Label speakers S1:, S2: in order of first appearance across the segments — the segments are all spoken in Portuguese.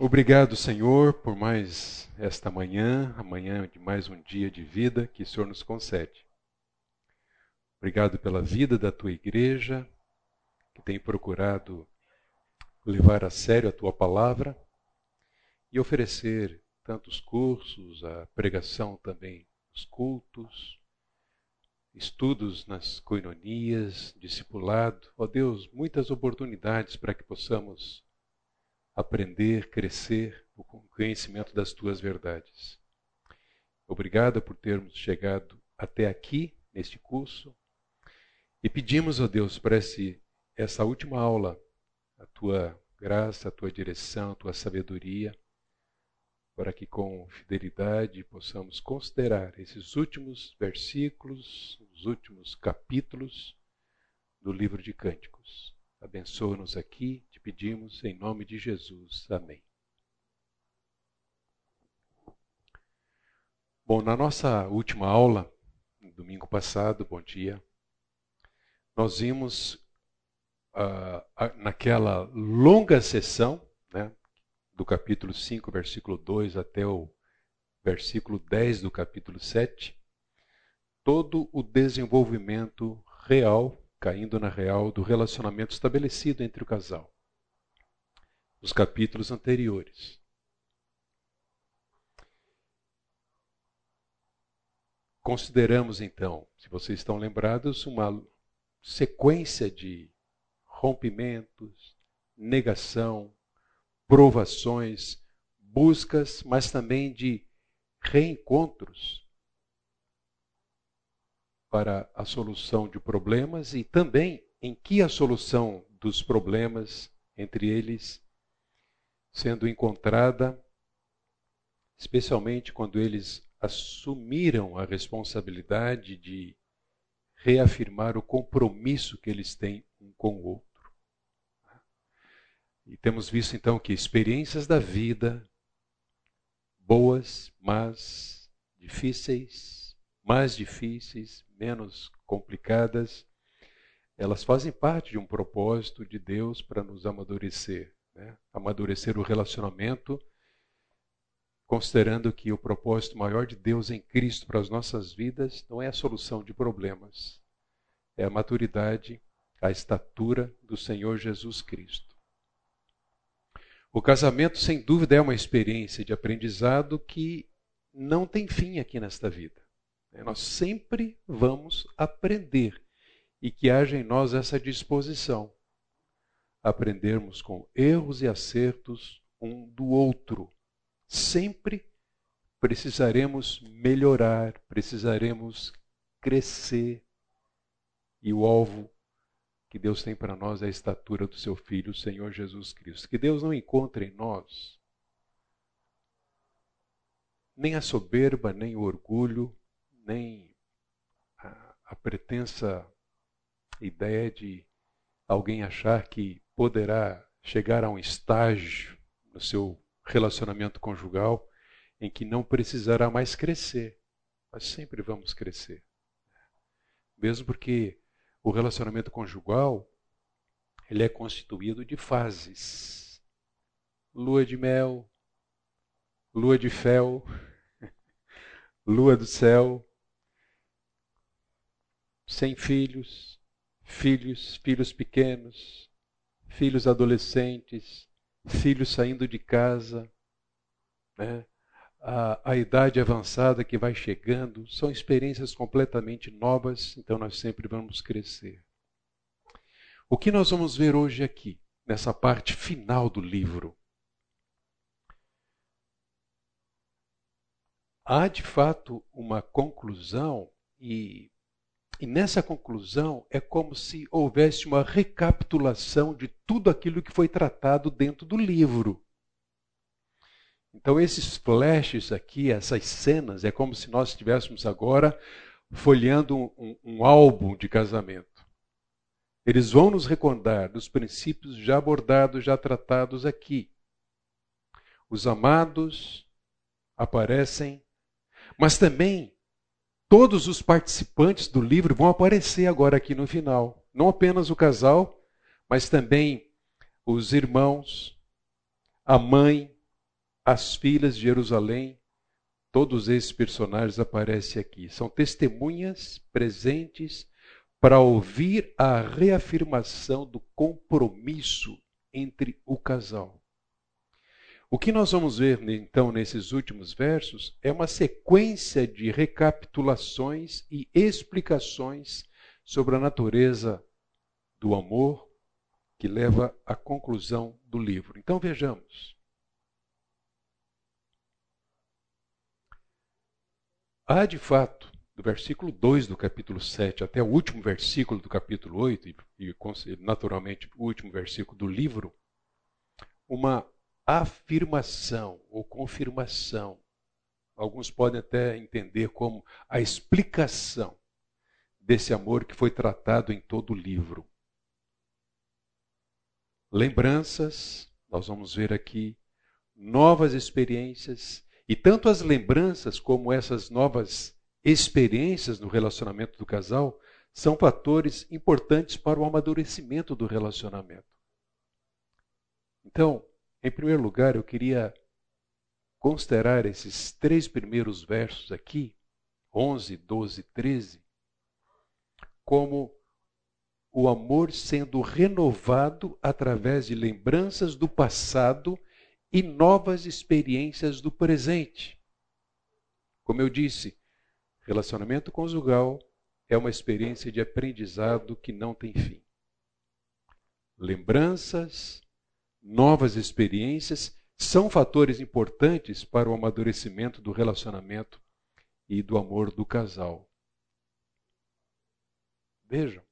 S1: Obrigado, Senhor, por mais esta manhã, amanhã de mais um dia de vida que o Senhor nos concede. Obrigado pela vida da tua igreja, que tem procurado levar a sério a tua palavra e oferecer tantos cursos, a pregação também, os cultos, estudos nas coinonias, discipulado. Ó oh Deus, muitas oportunidades para que possamos aprender, crescer o conhecimento das tuas verdades. Obrigado por termos chegado até aqui neste curso e pedimos, oh Deus, para esse, essa última aula, a tua graça, a tua direção, a tua sabedoria, para que com fidelidade possamos considerar esses últimos versículos, os últimos capítulos do livro de Cânticos. Abençoa-nos aqui pedimos em nome de Jesus. Amém. Bom, na nossa última aula, domingo passado, bom dia, nós vimos uh, naquela longa sessão, né, do capítulo 5, versículo 2 até o versículo 10 do capítulo 7, todo o desenvolvimento real, caindo na real, do relacionamento estabelecido entre o casal os capítulos anteriores. Consideramos então, se vocês estão lembrados, uma sequência de rompimentos, negação, provações, buscas, mas também de reencontros para a solução de problemas e também em que a solução dos problemas, entre eles, sendo encontrada, especialmente quando eles assumiram a responsabilidade de reafirmar o compromisso que eles têm um com o outro. E temos visto então que experiências da vida, boas, mas difíceis, mais difíceis, menos complicadas, elas fazem parte de um propósito de Deus para nos amadurecer né? amadurecer o relacionamento, considerando que o propósito maior de Deus em Cristo para as nossas vidas não é a solução de problemas, é a maturidade, a estatura do Senhor Jesus Cristo. O casamento, sem dúvida, é uma experiência de aprendizado que não tem fim aqui nesta vida. Nós sempre vamos aprender e que haja em nós essa disposição aprendermos com erros e acertos um do outro. Sempre precisaremos melhorar, precisaremos crescer. E o alvo que Deus tem para nós é a estatura do seu Filho, o Senhor Jesus Cristo. Que Deus não encontre em nós nem a soberba, nem o orgulho, nem a, a pretensa ideia de alguém achar que poderá chegar a um estágio no seu relacionamento conjugal em que não precisará mais crescer. Mas sempre vamos crescer. Mesmo porque o relacionamento conjugal ele é constituído de fases. Lua de mel, lua de fel, lua do céu, sem filhos, filhos, filhos pequenos, filhos adolescentes, filhos saindo de casa, né? a, a idade avançada que vai chegando, são experiências completamente novas, então nós sempre vamos crescer. O que nós vamos ver hoje aqui, nessa parte final do livro? Há de fato uma conclusão e e nessa conclusão é como se houvesse uma recapitulação de tudo aquilo que foi tratado dentro do livro. Então, esses flashes aqui, essas cenas, é como se nós estivéssemos agora folheando um, um, um álbum de casamento. Eles vão nos recordar dos princípios já abordados, já tratados aqui. Os amados aparecem, mas também Todos os participantes do livro vão aparecer agora aqui no final. Não apenas o casal, mas também os irmãos, a mãe, as filhas de Jerusalém, todos esses personagens aparecem aqui. São testemunhas presentes para ouvir a reafirmação do compromisso entre o casal. O que nós vamos ver então nesses últimos versos é uma sequência de recapitulações e explicações sobre a natureza do amor que leva à conclusão do livro. Então vejamos. Há de fato, do versículo 2 do capítulo 7 até o último versículo do capítulo 8, e, naturalmente o último versículo do livro, uma afirmação ou confirmação. Alguns podem até entender como a explicação desse amor que foi tratado em todo o livro. Lembranças, nós vamos ver aqui, novas experiências, e tanto as lembranças como essas novas experiências no relacionamento do casal são fatores importantes para o amadurecimento do relacionamento. Então, em primeiro lugar, eu queria considerar esses três primeiros versos aqui, 11, 12 e 13, como o amor sendo renovado através de lembranças do passado e novas experiências do presente. Como eu disse, relacionamento conjugal é uma experiência de aprendizado que não tem fim. Lembranças, novas experiências são fatores importantes para o amadurecimento do relacionamento e do amor do casal. Vejam.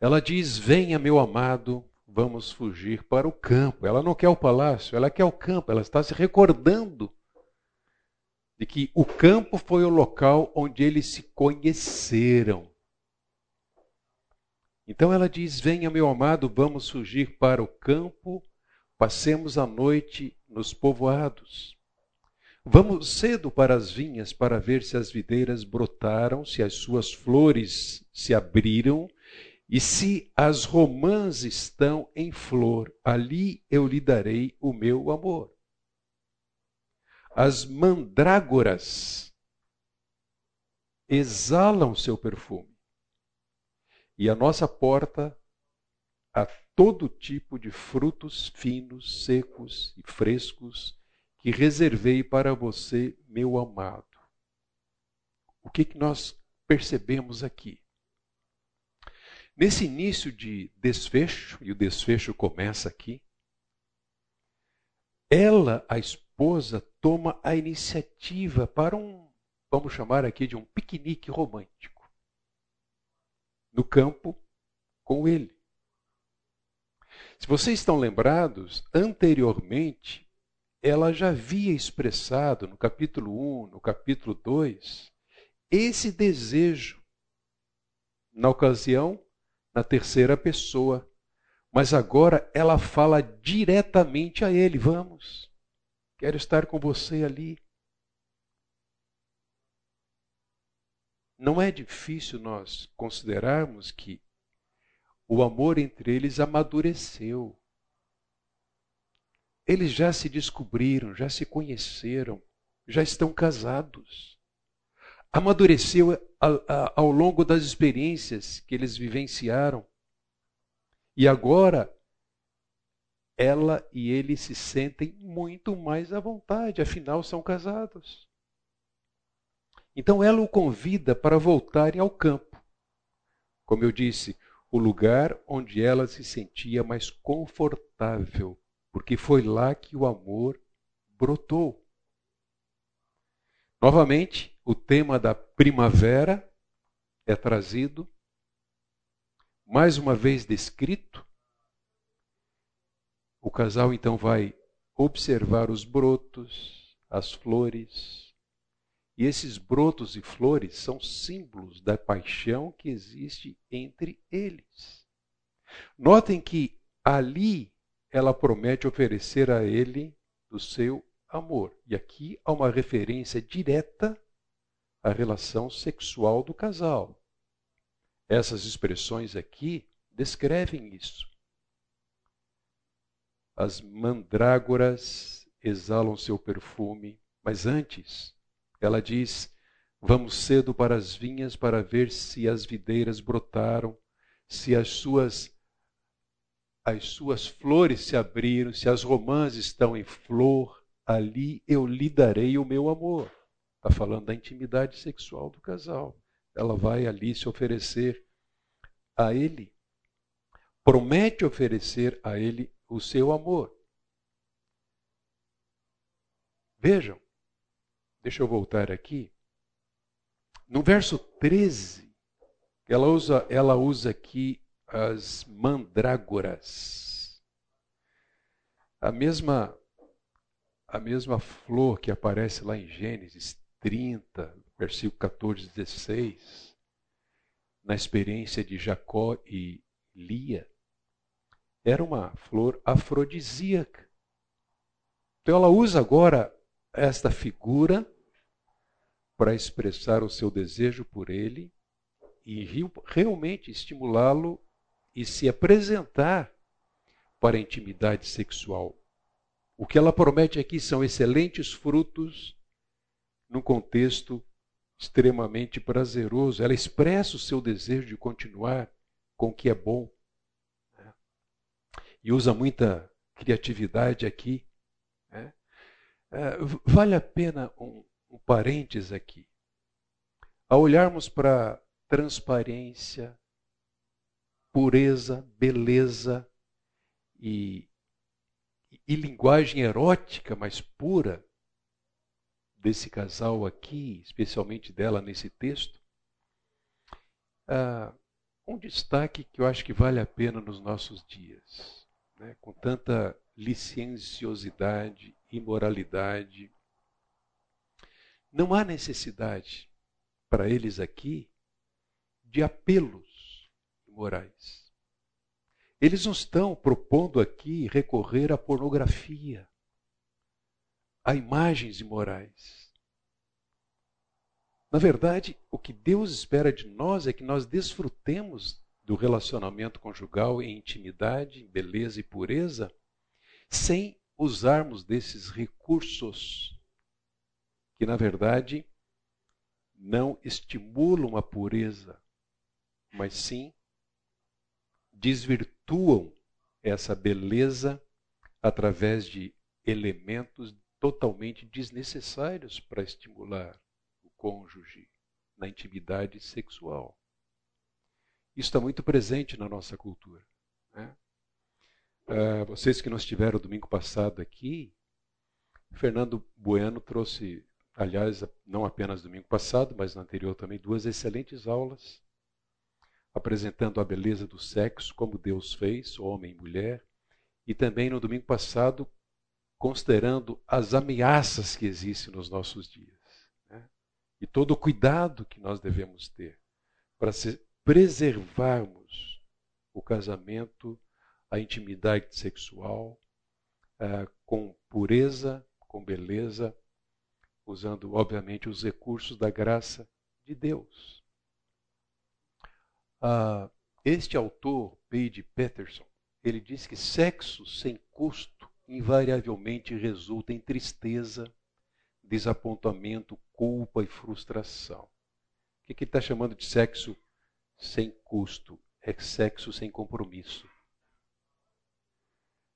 S1: Ela diz: Venha, meu amado, vamos fugir para o campo. Ela não quer o palácio, ela quer o campo. Ela está se recordando de que o campo foi o local onde eles se conheceram. Então ela diz: Venha, meu amado, vamos fugir para o campo, passemos a noite nos povoados. Vamos cedo para as vinhas para ver se as videiras brotaram, se as suas flores se abriram e se as romãs estão em flor. Ali eu lhe darei o meu amor. As mandrágoras exalam seu perfume e a nossa porta a todo tipo de frutos finos, secos e frescos que reservei para você, meu amado. O que, que nós percebemos aqui? Nesse início de desfecho, e o desfecho começa aqui, ela, a esposa, toma a iniciativa para um, vamos chamar aqui de um piquenique romântico no campo com ele. Se vocês estão lembrados, anteriormente, ela já havia expressado no capítulo 1, no capítulo 2, esse desejo, na ocasião, na terceira pessoa. Mas agora ela fala diretamente a ele: Vamos, quero estar com você ali. Não é difícil nós considerarmos que o amor entre eles amadureceu. Eles já se descobriram, já se conheceram, já estão casados. Amadureceu ao longo das experiências que eles vivenciaram. E agora ela e ele se sentem muito mais à vontade, afinal são casados. Então ela o convida para voltarem ao campo. Como eu disse, o lugar onde ela se sentia mais confortável, porque foi lá que o amor brotou. Novamente, o tema da primavera é trazido, mais uma vez descrito. O casal então vai observar os brotos, as flores, e esses brotos e flores são símbolos da paixão que existe entre eles. Notem que ali ela promete oferecer a ele do seu amor. E aqui há uma referência direta à relação sexual do casal. Essas expressões aqui descrevem isso. as mandrágoras exalam seu perfume, mas antes, ela diz: Vamos cedo para as vinhas para ver se as videiras brotaram, se as suas as suas flores se abriram, se as romãs estão em flor, ali eu lhe darei o meu amor. Está falando da intimidade sexual do casal. Ela vai ali se oferecer a ele, promete oferecer a ele o seu amor. Vejam, deixa eu voltar aqui. No verso 13, ela usa, ela usa aqui as mandrágoras. A mesma a mesma flor que aparece lá em Gênesis 30, versículo 14 e 16, na experiência de Jacó e Lia, era uma flor afrodisíaca. Então ela usa agora esta figura para expressar o seu desejo por ele e realmente estimulá-lo e se apresentar para a intimidade sexual. O que ela promete aqui são excelentes frutos num contexto extremamente prazeroso. Ela expressa o seu desejo de continuar com o que é bom. Né? E usa muita criatividade aqui. Né? É, vale a pena um, um parênteses aqui. Ao olharmos para transparência, pureza, beleza e, e linguagem erótica, mas pura, desse casal aqui, especialmente dela nesse texto, ah, um destaque que eu acho que vale a pena nos nossos dias, né? com tanta licenciosidade, imoralidade, não há necessidade para eles aqui de apelos morais. Eles não estão propondo aqui recorrer à pornografia, a imagens imorais. Na verdade, o que Deus espera de nós é que nós desfrutemos do relacionamento conjugal em intimidade, em beleza e pureza, sem usarmos desses recursos que na verdade não estimulam a pureza, mas sim desvirtuam essa beleza através de elementos totalmente desnecessários para estimular o cônjuge na intimidade sexual. Isso está muito presente na nossa cultura. Né? Uh, vocês que não estiveram domingo passado aqui, Fernando Bueno trouxe aliás, não apenas domingo passado, mas no anterior também, duas excelentes aulas, apresentando a beleza do sexo, como Deus fez, homem e mulher, e também no domingo passado, considerando as ameaças que existem nos nossos dias. Né? E todo o cuidado que nós devemos ter para preservarmos o casamento, a intimidade sexual, uh, com pureza, com beleza usando, obviamente, os recursos da graça de Deus. Ah, este autor, Paige Peterson, ele diz que sexo sem custo invariavelmente resulta em tristeza, desapontamento, culpa e frustração. O que, que ele está chamando de sexo sem custo? É sexo sem compromisso.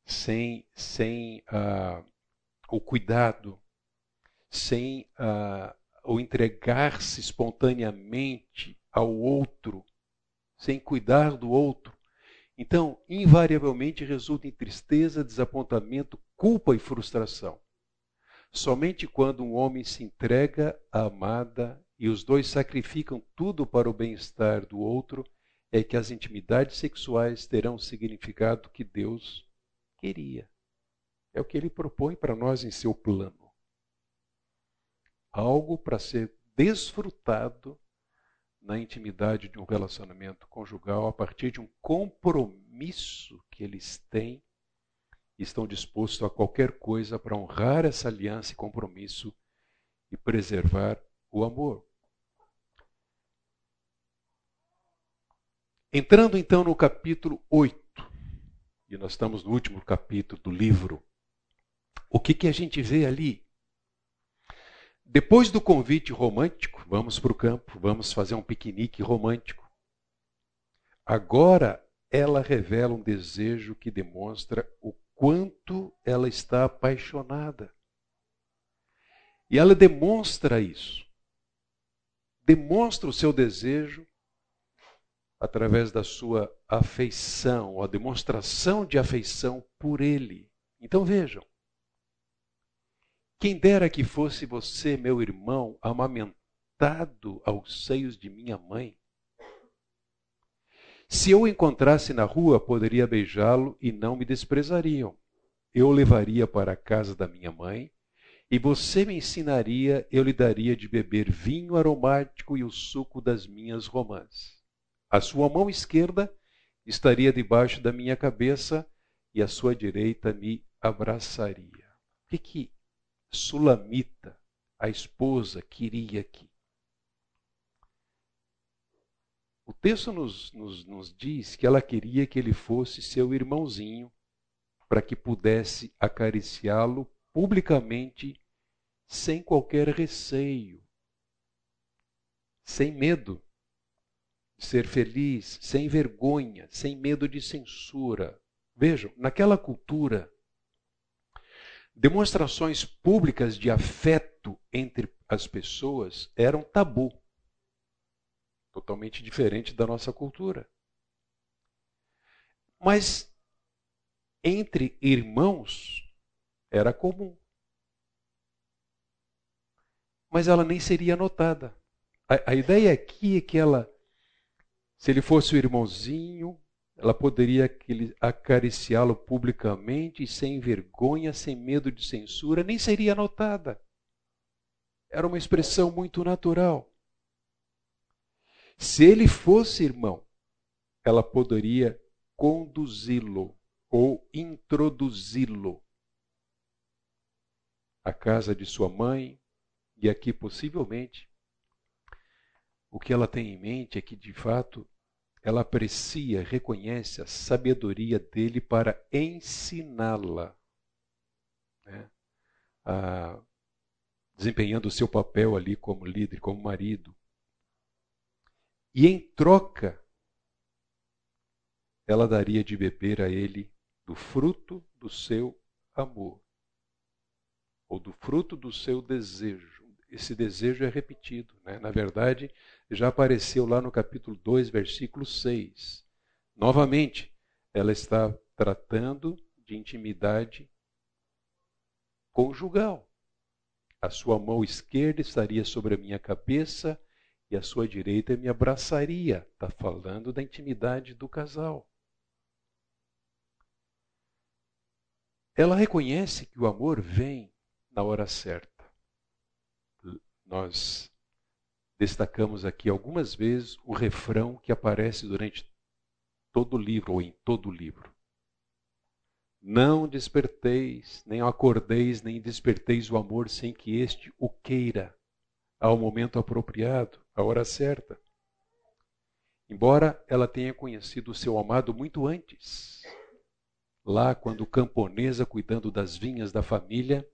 S1: Sem, sem uh, o cuidado sem o entregar-se espontaneamente ao outro, sem cuidar do outro. Então, invariavelmente resulta em tristeza, desapontamento, culpa e frustração. Somente quando um homem se entrega à amada e os dois sacrificam tudo para o bem-estar do outro, é que as intimidades sexuais terão o significado que Deus queria. É o que ele propõe para nós em seu plano algo para ser desfrutado na intimidade de um relacionamento conjugal a partir de um compromisso que eles têm e estão dispostos a qualquer coisa para honrar essa aliança e compromisso e preservar o amor. Entrando então no capítulo 8, e nós estamos no último capítulo do livro, o que, que a gente vê ali? Depois do convite romântico, vamos para o campo, vamos fazer um piquenique romântico. Agora ela revela um desejo que demonstra o quanto ela está apaixonada. E ela demonstra isso. Demonstra o seu desejo através da sua afeição, a demonstração de afeição por ele. Então vejam, quem dera que fosse você, meu irmão, amamentado aos seios de minha mãe. Se eu o encontrasse na rua, poderia beijá-lo e não me desprezariam. Eu o levaria para a casa da minha mãe, e você me ensinaria, eu lhe daria de beber vinho aromático e o suco das minhas romãs. A sua mão esquerda estaria debaixo da minha cabeça e a sua direita me abraçaria. O que, que Sulamita, a esposa, queria aqui. O texto nos, nos, nos diz que ela queria que ele fosse seu irmãozinho, para que pudesse acariciá-lo publicamente, sem qualquer receio, sem medo de ser feliz, sem vergonha, sem medo de censura. Vejam, naquela cultura, demonstrações públicas de afeto entre as pessoas eram tabu. Totalmente diferente da nossa cultura. Mas entre irmãos era comum. Mas ela nem seria notada. A, a ideia aqui é que ela, se ele fosse o irmãozinho, ela poderia acariciá-lo publicamente, sem vergonha, sem medo de censura, nem seria notada. Era uma expressão muito natural. Se ele fosse irmão, ela poderia conduzi-lo ou introduzi-lo à casa de sua mãe, e aqui possivelmente o que ela tem em mente é que de fato ela aprecia, reconhece a sabedoria dele para ensiná-la, né? desempenhando o seu papel ali como líder, como marido. E em troca, ela daria de beber a ele do fruto do seu amor, ou do fruto do seu desejo. Esse desejo é repetido. Né? Na verdade, já apareceu lá no capítulo 2, versículo 6. Novamente, ela está tratando de intimidade conjugal. A sua mão esquerda estaria sobre a minha cabeça e a sua direita me abraçaria. Está falando da intimidade do casal. Ela reconhece que o amor vem na hora certa. Nós destacamos aqui algumas vezes o refrão que aparece durante todo o livro, ou em todo o livro. Não desperteis, nem acordeis, nem desperteis o amor sem que este o queira, ao momento apropriado, à hora certa. Embora ela tenha conhecido o seu amado muito antes, lá quando camponesa cuidando das vinhas da família,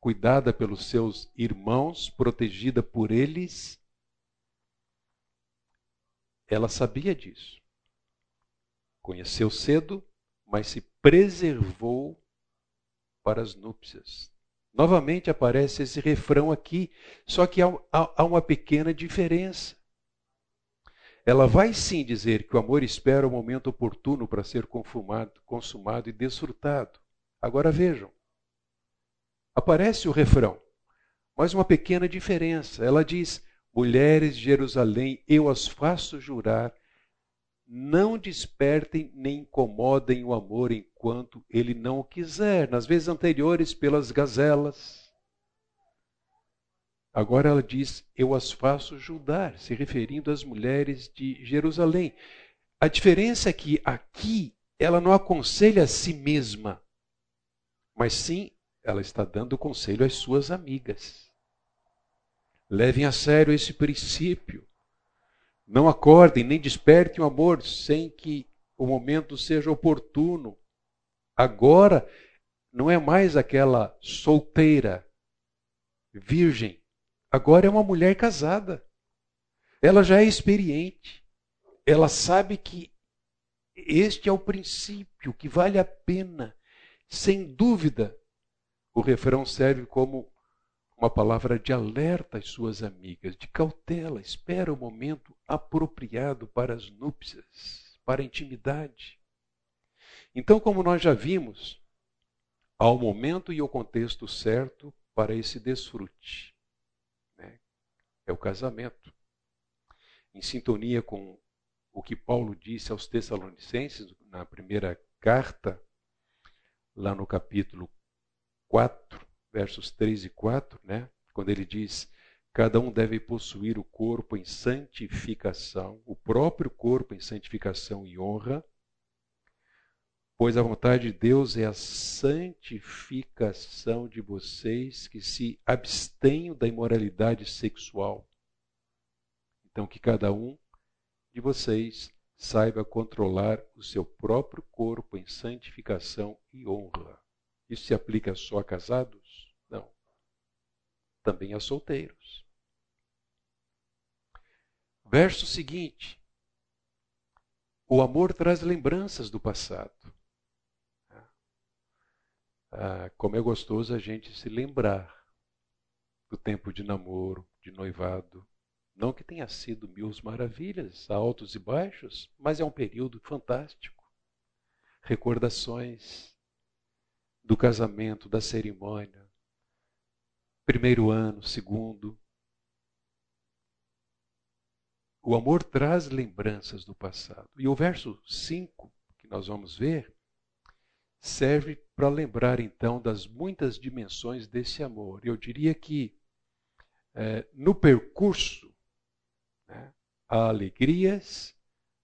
S1: cuidada pelos seus irmãos, protegida por eles, ela sabia disso. Conheceu cedo, mas se preservou para as núpcias. Novamente aparece esse refrão aqui, só que há, há, há uma pequena diferença. Ela vai sim dizer que o amor espera o momento oportuno para ser consumado, consumado e desfrutado. Agora vejam, aparece o refrão, mas uma pequena diferença. Ela diz: Mulheres de Jerusalém, eu as faço jurar, não despertem nem incomodem o amor enquanto ele não o quiser. Nas vezes anteriores, pelas gazelas. Agora ela diz: Eu as faço jurar, se referindo às mulheres de Jerusalém. A diferença é que aqui ela não aconselha a si mesma, mas sim ela está dando conselho às suas amigas. Levem a sério esse princípio. Não acordem nem despertem o amor sem que o momento seja oportuno. Agora não é mais aquela solteira, virgem. Agora é uma mulher casada. Ela já é experiente. Ela sabe que este é o princípio que vale a pena. Sem dúvida, o refrão serve como uma palavra de alerta às suas amigas, de cautela, espera o momento apropriado para as núpcias, para a intimidade. Então, como nós já vimos, há o momento e o contexto certo para esse desfrute. Né? É o casamento. Em sintonia com o que Paulo disse aos Tessalonicenses, na primeira carta, lá no capítulo 4, versos 3 e 4, né? quando ele diz: Cada um deve possuir o corpo em santificação, o próprio corpo em santificação e honra, pois a vontade de Deus é a santificação de vocês que se abstenham da imoralidade sexual. Então, que cada um de vocês saiba controlar o seu próprio corpo em santificação e honra. Isso se aplica só a casados? Não. Também a solteiros. Verso seguinte. O amor traz lembranças do passado. Ah, como é gostoso a gente se lembrar do tempo de namoro, de noivado. Não que tenha sido mil maravilhas, altos e baixos, mas é um período fantástico. Recordações, do casamento, da cerimônia. Primeiro ano, segundo. O amor traz lembranças do passado. E o verso 5, que nós vamos ver, serve para lembrar então das muitas dimensões desse amor. Eu diria que é, no percurso né, há alegrias,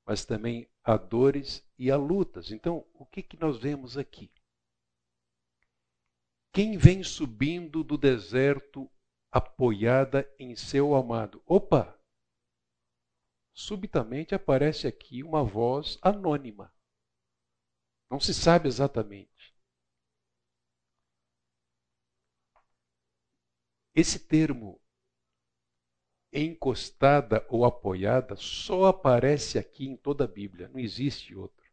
S1: mas também há dores e há lutas. Então, o que, que nós vemos aqui? Quem vem subindo do deserto apoiada em seu amado? Opa! Subitamente aparece aqui uma voz anônima. Não se sabe exatamente. Esse termo encostada ou apoiada só aparece aqui em toda a Bíblia, não existe outro.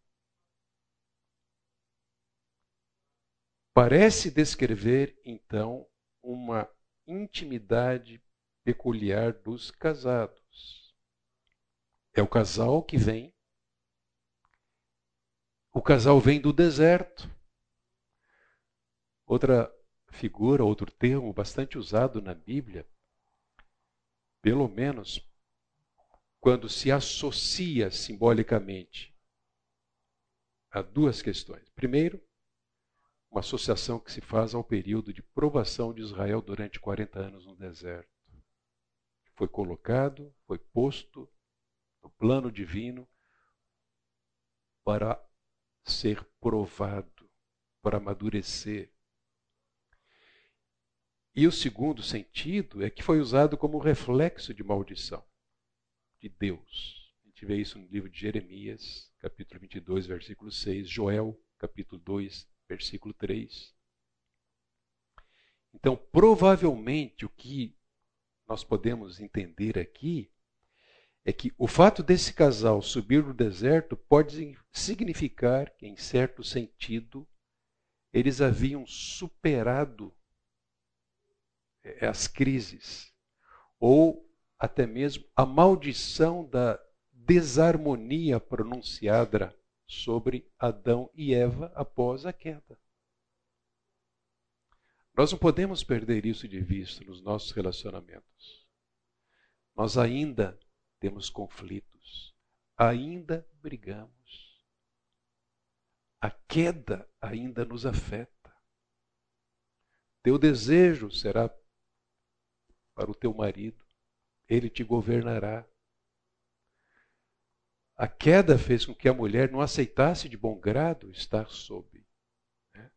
S1: Parece descrever, então, uma intimidade peculiar dos casados. É o casal que vem. O casal vem do deserto. Outra figura, outro termo bastante usado na Bíblia, pelo menos quando se associa simbolicamente a duas questões. Primeiro, uma associação que se faz ao período de provação de Israel durante 40 anos no deserto. Foi colocado, foi posto no plano divino para ser provado, para amadurecer. E o segundo sentido é que foi usado como reflexo de maldição de Deus. A gente vê isso no livro de Jeremias, capítulo 22, versículo 6, Joel, capítulo 2, versículo 3. Então, provavelmente, o que nós podemos entender aqui é que o fato desse casal subir no deserto pode significar que, em certo sentido, eles haviam superado eh, as crises, ou até mesmo a maldição da desarmonia pronunciada sobre Adão e Eva após a queda. Nós não podemos perder isso de vista nos nossos relacionamentos. Nós ainda temos conflitos, ainda brigamos. A queda ainda nos afeta. Teu desejo será para o teu marido, ele te governará. A queda fez com que a mulher não aceitasse de bom grado estar sob. Né?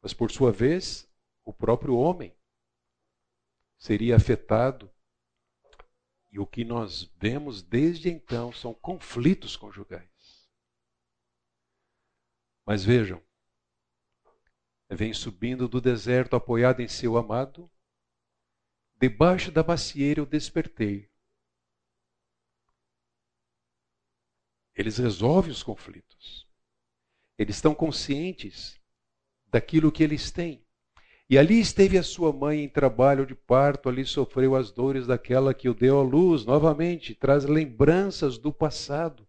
S1: Mas, por sua vez, o próprio homem seria afetado e o que nós vemos desde então são conflitos conjugais. Mas vejam, vem subindo do deserto apoiado em seu amado, debaixo da macieira eu despertei. Eles resolvem os conflitos. Eles estão conscientes daquilo que eles têm. E ali esteve a sua mãe em trabalho de parto, ali sofreu as dores daquela que o deu à luz. Novamente, traz lembranças do passado.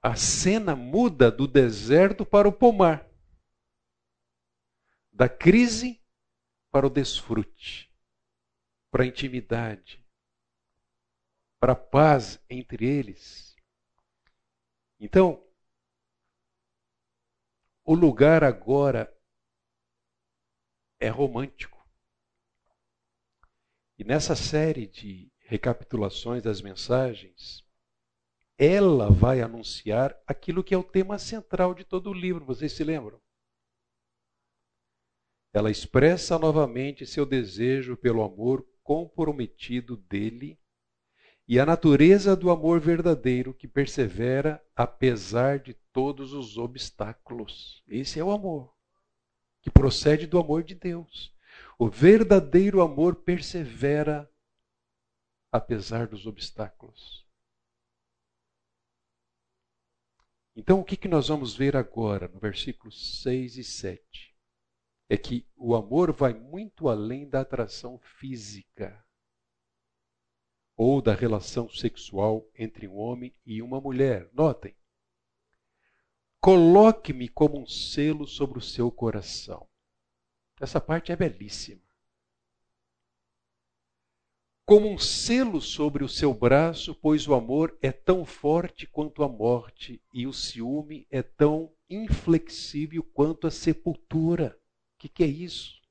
S1: A cena muda do deserto para o pomar, da crise para o desfrute, para a intimidade, para a paz entre eles. Então, o lugar agora é romântico. E nessa série de recapitulações das mensagens, ela vai anunciar aquilo que é o tema central de todo o livro, vocês se lembram? Ela expressa novamente seu desejo pelo amor comprometido dele e a natureza do amor verdadeiro que persevera apesar de todos os obstáculos. Esse é o amor que procede do amor de Deus. O verdadeiro amor persevera apesar dos obstáculos. Então, o que, que nós vamos ver agora, no versículos 6 e 7? É que o amor vai muito além da atração física ou da relação sexual entre um homem e uma mulher. Notem, Coloque-me como um selo sobre o seu coração. Essa parte é belíssima. Como um selo sobre o seu braço, pois o amor é tão forte quanto a morte, e o ciúme é tão inflexível quanto a sepultura. O que, que é isso?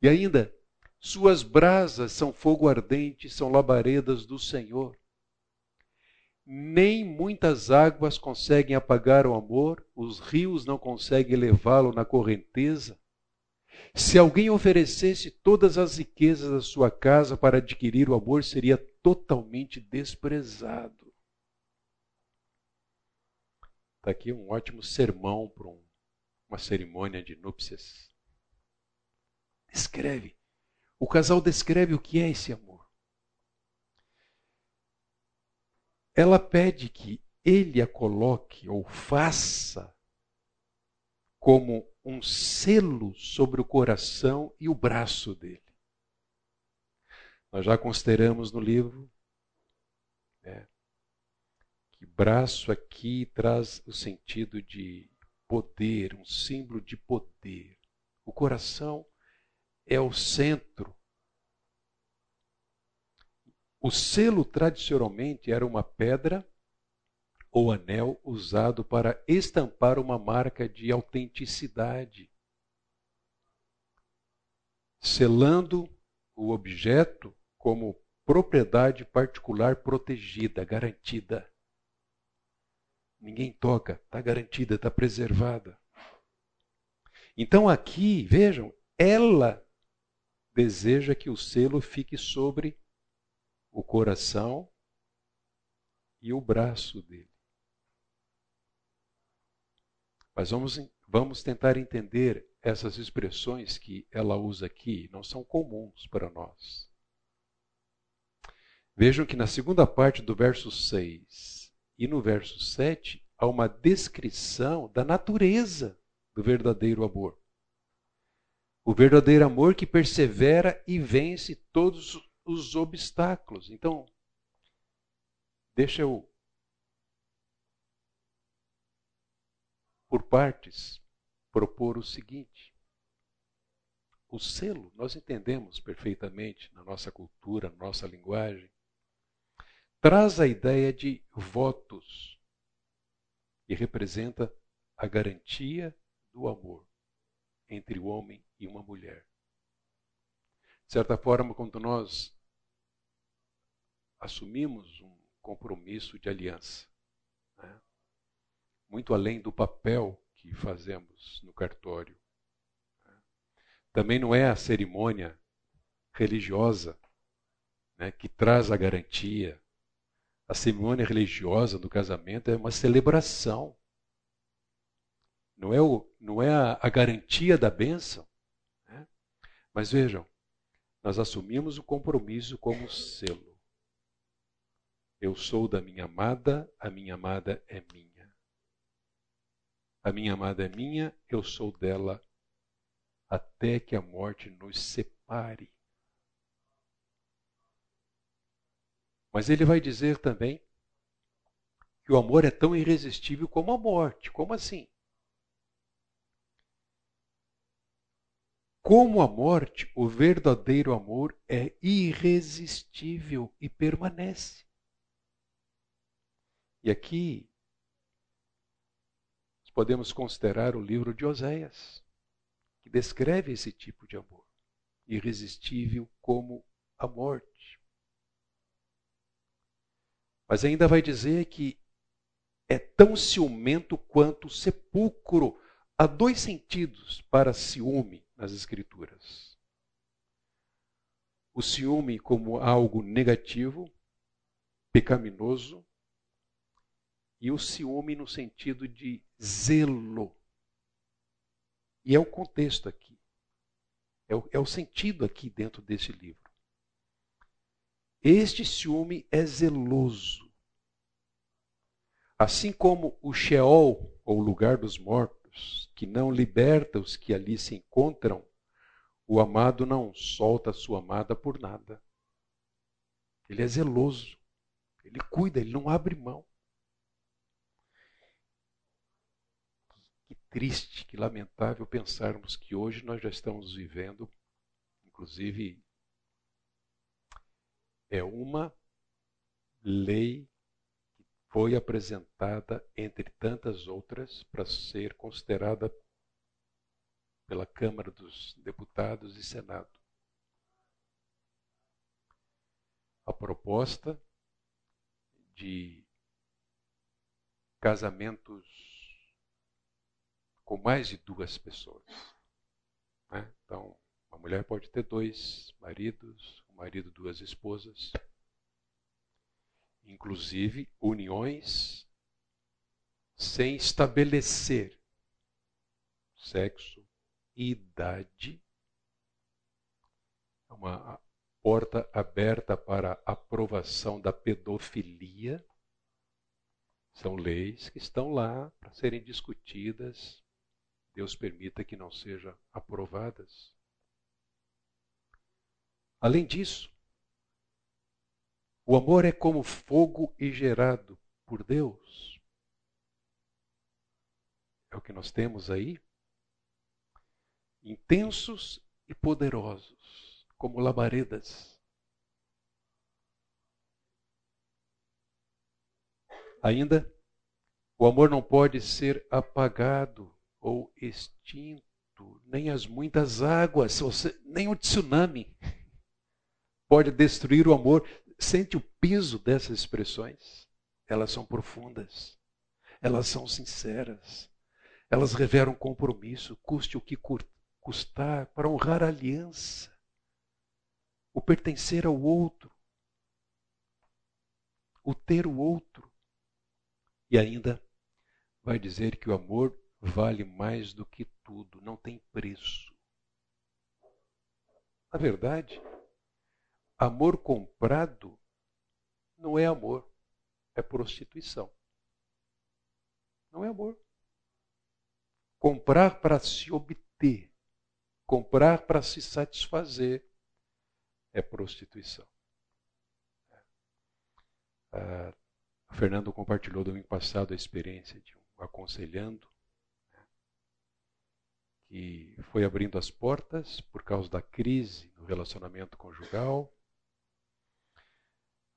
S1: E ainda, suas brasas são fogo ardente, são labaredas do Senhor nem muitas águas conseguem apagar o amor, os rios não conseguem levá-lo na correnteza. Se alguém oferecesse todas as riquezas da sua casa para adquirir o amor, seria totalmente desprezado. Está aqui um ótimo sermão para um, uma cerimônia de núpcias. Descreve. O casal descreve o que é esse amor. ela pede que ele a coloque ou faça como um selo sobre o coração e o braço dele. Nós já consideramos no livro né, que braço aqui traz o sentido de poder, um símbolo de poder. O coração é o centro o selo tradicionalmente era uma pedra ou anel usado para estampar uma marca de autenticidade, selando o objeto como propriedade particular protegida, garantida. Ninguém toca, está garantida, está preservada. Então aqui, vejam, ela deseja que o selo fique sobre o coração e o braço dele. Mas vamos, vamos tentar entender essas expressões que ela usa aqui, não são comuns para nós. Vejam que na segunda parte do verso 6 e no verso 7 há uma descrição da natureza do verdadeiro amor. O verdadeiro amor que persevera e vence todos os obstáculos. Então, deixa eu, por partes, propor o seguinte. O selo, nós entendemos perfeitamente na nossa cultura, na nossa linguagem, traz a ideia de votos e representa a garantia do amor entre o homem e uma mulher. De certa forma, quando nós assumimos um compromisso de aliança, né? muito além do papel que fazemos no cartório. Né? Também não é a cerimônia religiosa né, que traz a garantia. A cerimônia religiosa do casamento é uma celebração. Não é, o, não é a, a garantia da bênção. Mas vejam, nós assumimos o compromisso como selo. Eu sou da minha amada, a minha amada é minha. A minha amada é minha, eu sou dela, até que a morte nos separe. Mas ele vai dizer também que o amor é tão irresistível como a morte. Como assim? Como a morte, o verdadeiro amor é irresistível e permanece. E aqui podemos considerar o livro de Oséias, que descreve esse tipo de amor, irresistível como a morte. Mas ainda vai dizer que é tão ciumento quanto o sepulcro. Há dois sentidos para ciúme nas Escrituras. O ciúme como algo negativo, pecaminoso, e o ciúme no sentido de zelo. E é o contexto aqui. É o, é o sentido aqui dentro desse livro. Este ciúme é zeloso. Assim como o Sheol, ou lugar dos mortos, que não liberta os que ali se encontram, o amado não solta a sua amada por nada. Ele é zeloso. Ele cuida, ele não abre mão. Que triste, que lamentável pensarmos que hoje nós já estamos vivendo, inclusive é uma lei foi apresentada, entre tantas outras, para ser considerada pela Câmara dos Deputados e Senado. A proposta de casamentos com mais de duas pessoas. Né? Então, uma mulher pode ter dois maridos, marido, duas esposas, inclusive uniões sem estabelecer sexo e idade. É uma porta aberta para aprovação da pedofilia. São leis que estão lá para serem discutidas. Deus permita que não sejam aprovadas. Além disso, o amor é como fogo e gerado por Deus. É o que nós temos aí. Intensos e poderosos, como labaredas. Ainda, o amor não pode ser apagado ou extinto, nem as muitas águas, nem o tsunami pode destruir o amor. Sente o peso dessas expressões? Elas são profundas, elas são sinceras, elas revelam compromisso, custe o que custar, para honrar a aliança, o pertencer ao outro, o ter o outro. E ainda vai dizer que o amor vale mais do que tudo, não tem preço. Na verdade, Amor comprado não é amor, é prostituição. Não é amor. Comprar para se obter, comprar para se satisfazer, é prostituição. Ah, Fernando compartilhou domingo passado a experiência de um aconselhando né, que foi abrindo as portas por causa da crise no relacionamento conjugal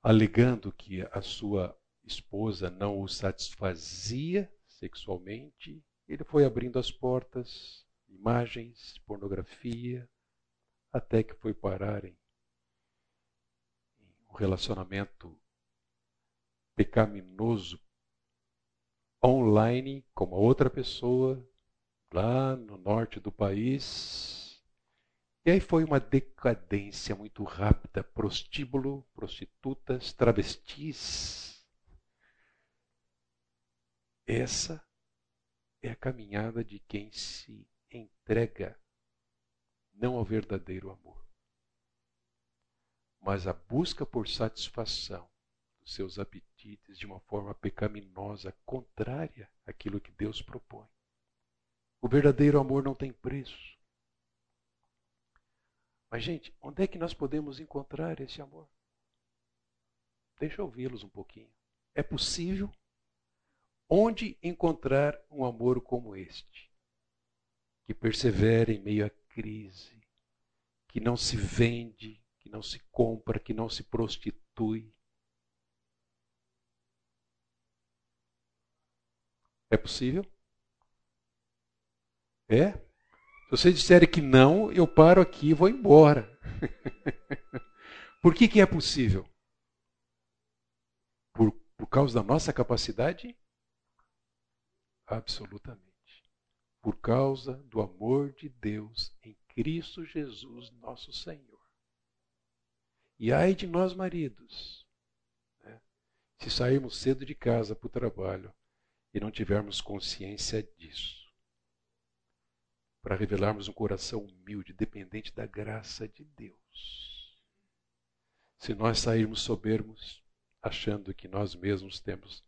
S1: alegando que a sua esposa não o satisfazia sexualmente, ele foi abrindo as portas, imagens, pornografia, até que foi parar em um relacionamento pecaminoso online com uma outra pessoa lá no norte do país E aí foi uma decadência muito rápida, prostíbulo, prostitutas, travestis. Essa é a caminhada de quem se entrega não ao verdadeiro amor, mas à busca por satisfação dos seus apetites de uma forma pecaminosa, contrária àquilo que Deus propõe. O verdadeiro amor não tem preço. Mas, gente, onde é que nós podemos encontrar esse amor? Deixa eu ouvi-los um pouquinho. É possível? Onde encontrar um amor como este? Que persevera em meio à crise, que não se vende, que não se compra, que não se prostitui. É possível? É? Se vocês disserem que não, eu paro aqui e vou embora. Por que, que é possível? Por, por causa da nossa capacidade? Absolutamente. Por causa do amor de Deus em Cristo Jesus, nosso Senhor. E ai de nós, maridos, né? se sairmos cedo de casa para o trabalho e não tivermos consciência disso para revelarmos um coração humilde, dependente da graça de Deus. Se nós sairmos soberbos, achando que nós mesmos temos,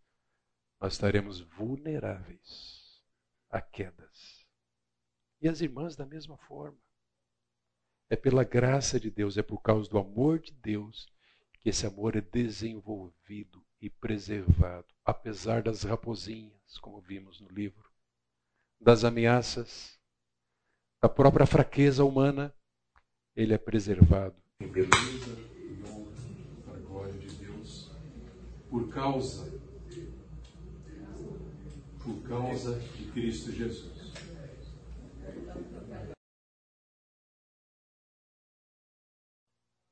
S1: nós estaremos vulneráveis a quedas. E as irmãs da mesma forma. É pela graça de Deus, é por causa do amor de Deus que esse amor é desenvolvido e preservado, apesar das raposinhas, como vimos no livro, das ameaças, da própria fraqueza humana, ele é preservado em beleza e honra para a glória de Deus, por causa, por causa de Cristo Jesus.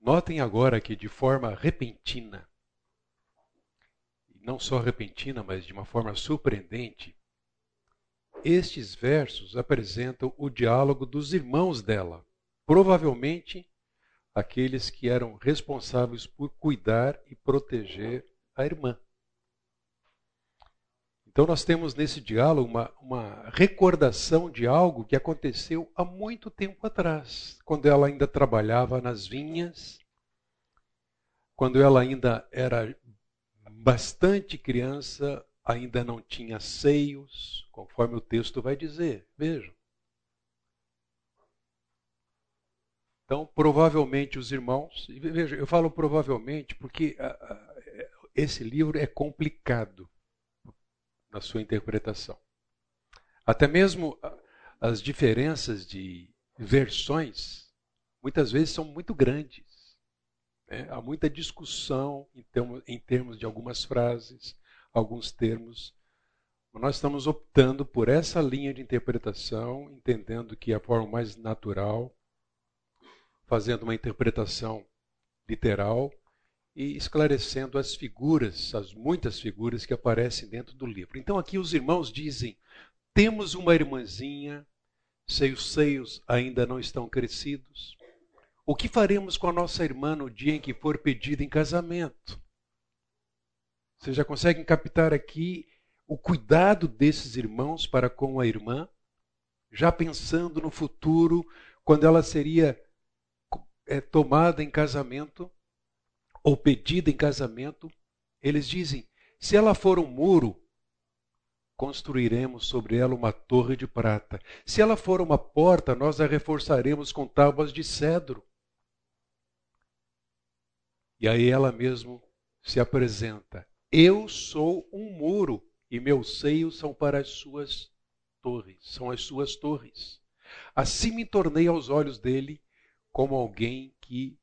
S1: Notem agora que de forma repentina, não só repentina, mas de uma forma surpreendente, estes versos apresentam o diálogo dos irmãos dela, provavelmente aqueles que eram responsáveis por cuidar e proteger a irmã. Então, nós temos nesse diálogo uma, uma, recordação de algo que aconteceu há muito tempo atrás, quando ela ainda trabalhava nas vinhas, quando ela ainda era bastante criança, ainda não tinha seios, conforme o texto vai dizer. Vejam. Então, provavelmente os irmãos, veja, eu falo provavelmente porque a, a, esse livro é complicado na sua interpretação. Até mesmo as diferenças de versões muitas vezes são muito grandes. Né? Há muita discussão em termos, em termos de algumas frases, alguns termos. Nós estamos optando por essa linha de interpretação, entendendo que é a forma mais natural, fazendo uma interpretação literal e esclarecendo as figuras, as muitas figuras que aparecem dentro do livro. Então aqui os irmãos dizem: temos uma irmãzinha, seus seios ainda não estão crescidos. O que faremos com a nossa irmã no dia em que for pedida em casamento? Vocês já conseguem captar aqui o cuidado desses irmãos para com a irmã, já pensando no futuro, quando ela seria é, tomada em casamento ou pedida em casamento. Eles dizem: se ela for um muro, construiremos sobre ela uma torre de prata. Se ela for uma porta, nós a reforçaremos com tábuas de cedro. E aí ela mesmo se apresenta eu sou um muro e meus seios são para as suas torres, são as suas torres. Assim me tornei aos olhos dele como alguém que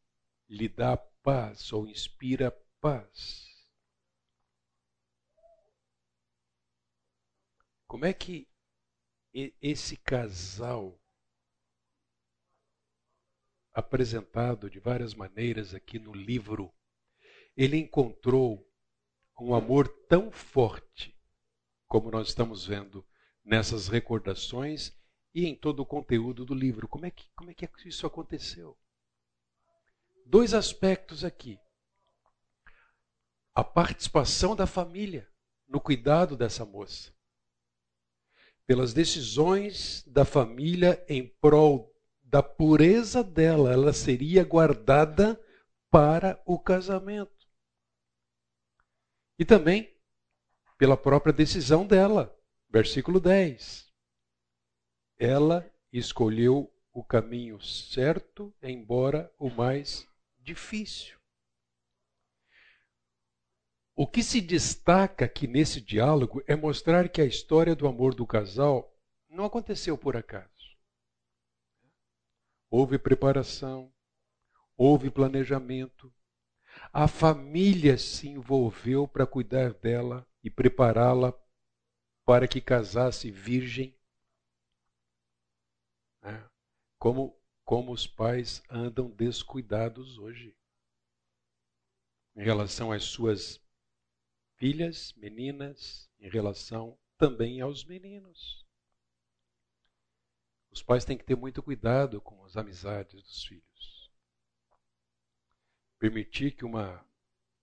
S1: lhe dá paz ou inspira paz. Como é que esse casal, apresentado de várias maneiras aqui no livro, ele encontrou um amor tão forte como nós estamos vendo nessas recordações e em todo o conteúdo do livro. Como é que, como é que isso aconteceu? Dois aspectos aqui. A participação da família no cuidado dessa moça. Pelas decisões da família em prol da pureza dela, ela seria guardada para o casamento. E também pela própria decisão dela. Versículo 10. Ela escolheu o caminho certo, embora o mais difícil. O que se destaca aqui nesse diálogo é mostrar que a história do amor do casal não aconteceu por acaso. Houve preparação, houve planejamento. A família se envolveu para cuidar dela e prepará-la para que casasse virgem. É. Como, como os pais andam descuidados hoje em relação às suas filhas, meninas, em relação também aos meninos. Os pais têm que ter muito cuidado com as amizades dos filhos. Permitir que uma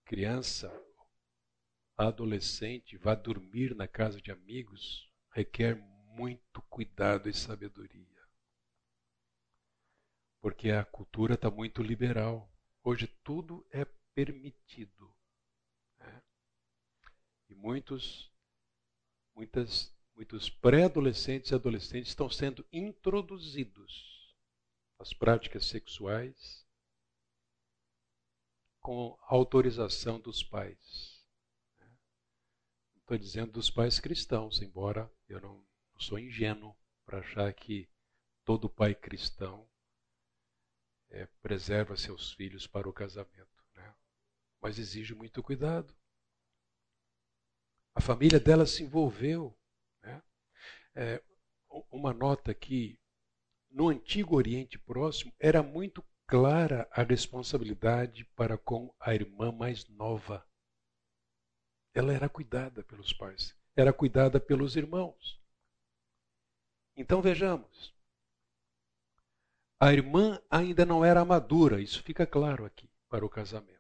S1: criança, adolescente, vá dormir na casa de amigos requer muito cuidado e sabedoria. Porque a cultura está muito liberal. Hoje tudo é permitido. Né? E muitos, muitas, muitos pré-adolescentes e adolescentes estão sendo introduzidos às práticas sexuais com autorização dos pais. Estou dizendo dos pais cristãos, embora eu não, sou ingênuo para achar que todo pai cristão é, preserva seus filhos para o casamento. Né? Mas exige muito cuidado. A família dela se envolveu. Né? É, uma nota que no antigo Oriente Próximo era muito clara a responsabilidade para com a irmã mais nova. Ela era cuidada pelos pais, era cuidada pelos irmãos. Então vejamos. A irmã ainda não era madura, isso fica claro aqui, para o casamento.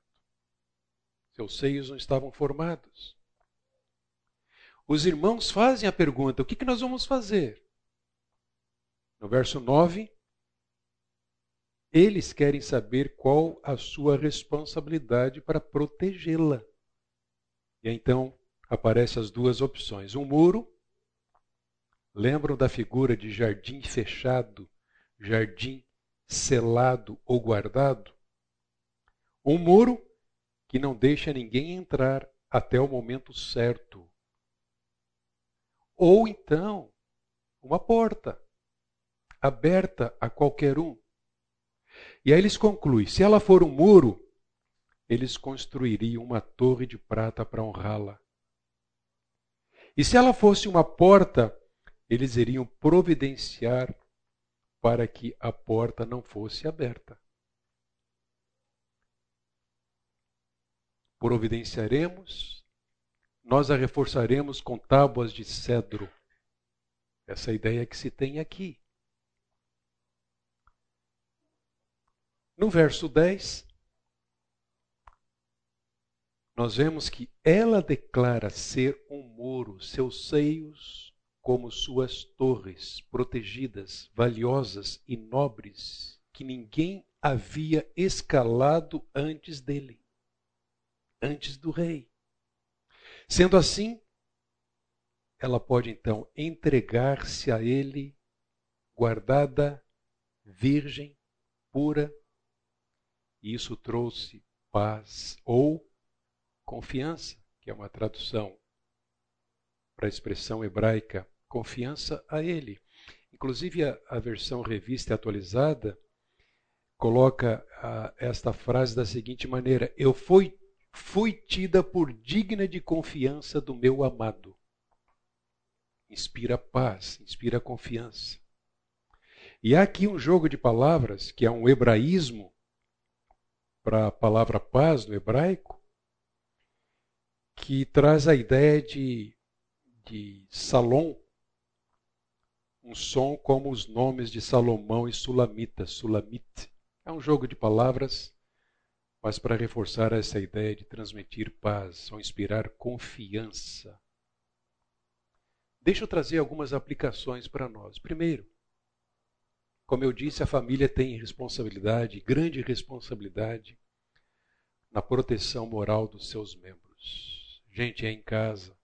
S1: Seus seios não estavam formados. Os irmãos fazem a pergunta: o que, que nós vamos fazer? No verso 9, eles querem saber qual a sua responsabilidade para protegê-la. E então aparecem as duas opções: um muro. Lembram da figura de jardim fechado, jardim selado ou guardado? Um muro que não deixa ninguém entrar até o momento certo, ou então, uma porta aberta a qualquer um. E aí eles concluem: se ela for um muro, eles construiriam uma torre de prata para honrá-la. E se ela fosse uma porta, eles iriam providenciar para que a porta não fosse aberta. Providenciaremos nós a reforçaremos com tábuas de cedro. Essa é ideia que se tem aqui. No verso 10, nós vemos que ela declara ser um muro, seus seios como suas torres, protegidas, valiosas e nobres, que ninguém havia escalado antes dele, antes do rei. Sendo assim, ela pode então entregar-se a Ele, guardada, virgem, pura, e isso trouxe paz ou confiança, que é uma tradução para a expressão hebraica, confiança a Ele. Inclusive, a, a versão revista e atualizada coloca a, esta frase da seguinte maneira: Eu fui fui tida por digna de confiança do meu amado. Inspira paz, inspira confiança. E há aqui um jogo de palavras, que é um hebraísmo para a palavra paz no hebraico, que traz a ideia de, de salom, um som como os nomes de Salomão e Sulamita, Sulamite. É um jogo de palavras, mas para reforçar essa ideia de transmitir paz ou inspirar confiança. Deixa eu trazer algumas aplicações para nós. Primeiro, como eu disse, a família tem responsabilidade, grande responsabilidade, na proteção moral dos seus membros. Gente, é em casa,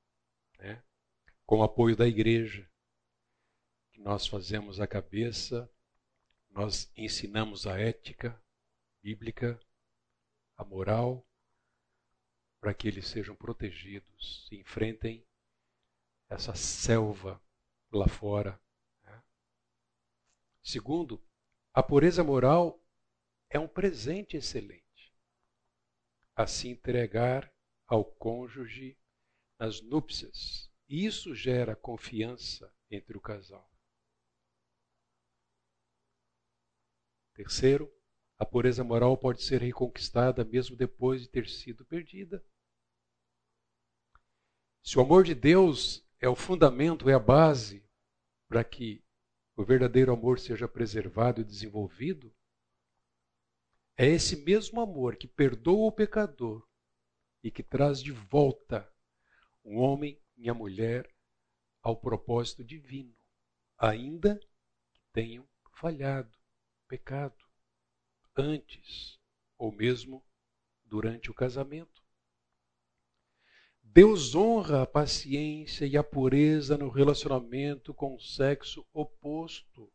S1: né? com o apoio da igreja, que nós fazemos a cabeça, nós ensinamos a ética bíblica, a moral, para que eles sejam protegidos e enfrentem essa selva lá fora Segundo, a pureza moral é um presente excelente a se entregar ao cônjuge nas núpcias. Isso gera confiança entre o casal. Terceiro, a pureza moral pode ser reconquistada mesmo depois de ter sido perdida. Se o amor de Deus é o fundamento, é a base para que o verdadeiro amor seja preservado e desenvolvido, é esse mesmo amor que perdoa o pecador e que traz de volta um homem e a mulher ao propósito divino, ainda que tenham falhado, pecado, antes ou mesmo durante o casamento. Deus honra a paciência e a pureza no relacionamento com o sexo oposto.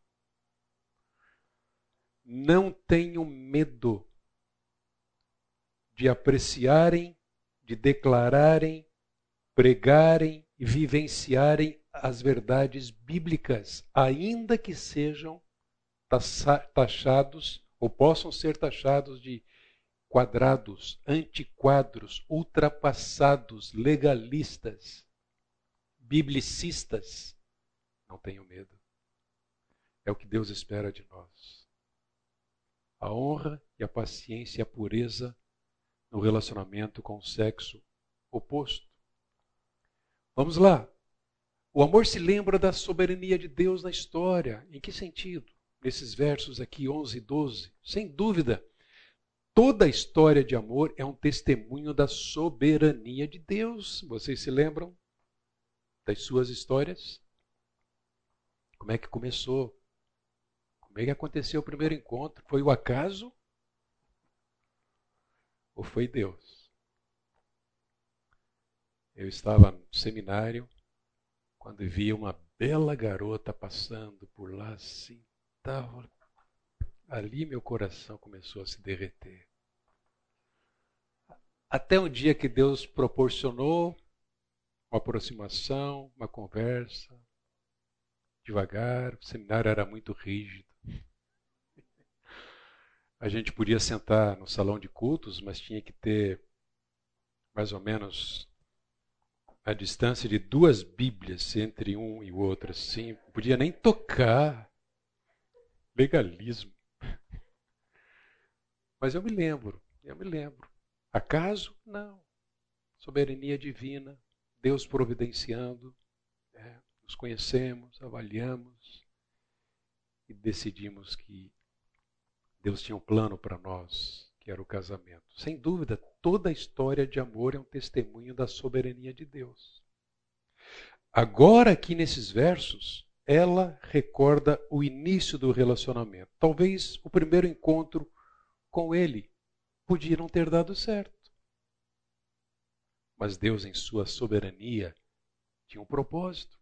S1: Não tenham medo de apreciarem, de declararem, pregarem e vivenciarem as verdades bíblicas, ainda que sejam taxados ou possam ser taxados de quadrados, antiquadros, ultrapassados, legalistas, biblicistas. Não tenham medo. É o que Deus espera de nós. A honra e a paciência e a pureza no relacionamento com o sexo oposto. Vamos lá. O amor se lembra da soberania de Deus na história. Em que sentido? Nesses versos aqui, 11 e 12. Sem dúvida, Toda a história de amor é um testemunho da soberania de Deus. Vocês se lembram das suas histórias? Como é que começou? Como é que aconteceu o primeiro encontro? Foi o acaso? Ou foi Deus? Eu estava no seminário quando vi uma bela garota passando por lá assim, estava ali meu coração começou a se derreter. Até um dia que Deus proporcionou uma aproximação, uma conversa, devagar, o seminário era muito rígido. A gente podia sentar no salão de cultos, mas tinha que ter mais ou menos a distância de duas Bíblias entre um e o outro, assim. Não podia nem tocar. Legalismo. Mas eu me lembro, eu me lembro. Acaso? Não. Soberania divina, Deus providenciando, é, nos conhecemos, avaliamos e decidimos que Deus tinha um plano para nós, que era o casamento. Sem dúvida, toda a história de amor é um testemunho da soberania de Deus. Agora, aqui nesses versos, ela recorda o início do relacionamento. Talvez o primeiro encontro com Ele podia não ter dado certo. Mas Deus, em sua soberania, tinha um propósito.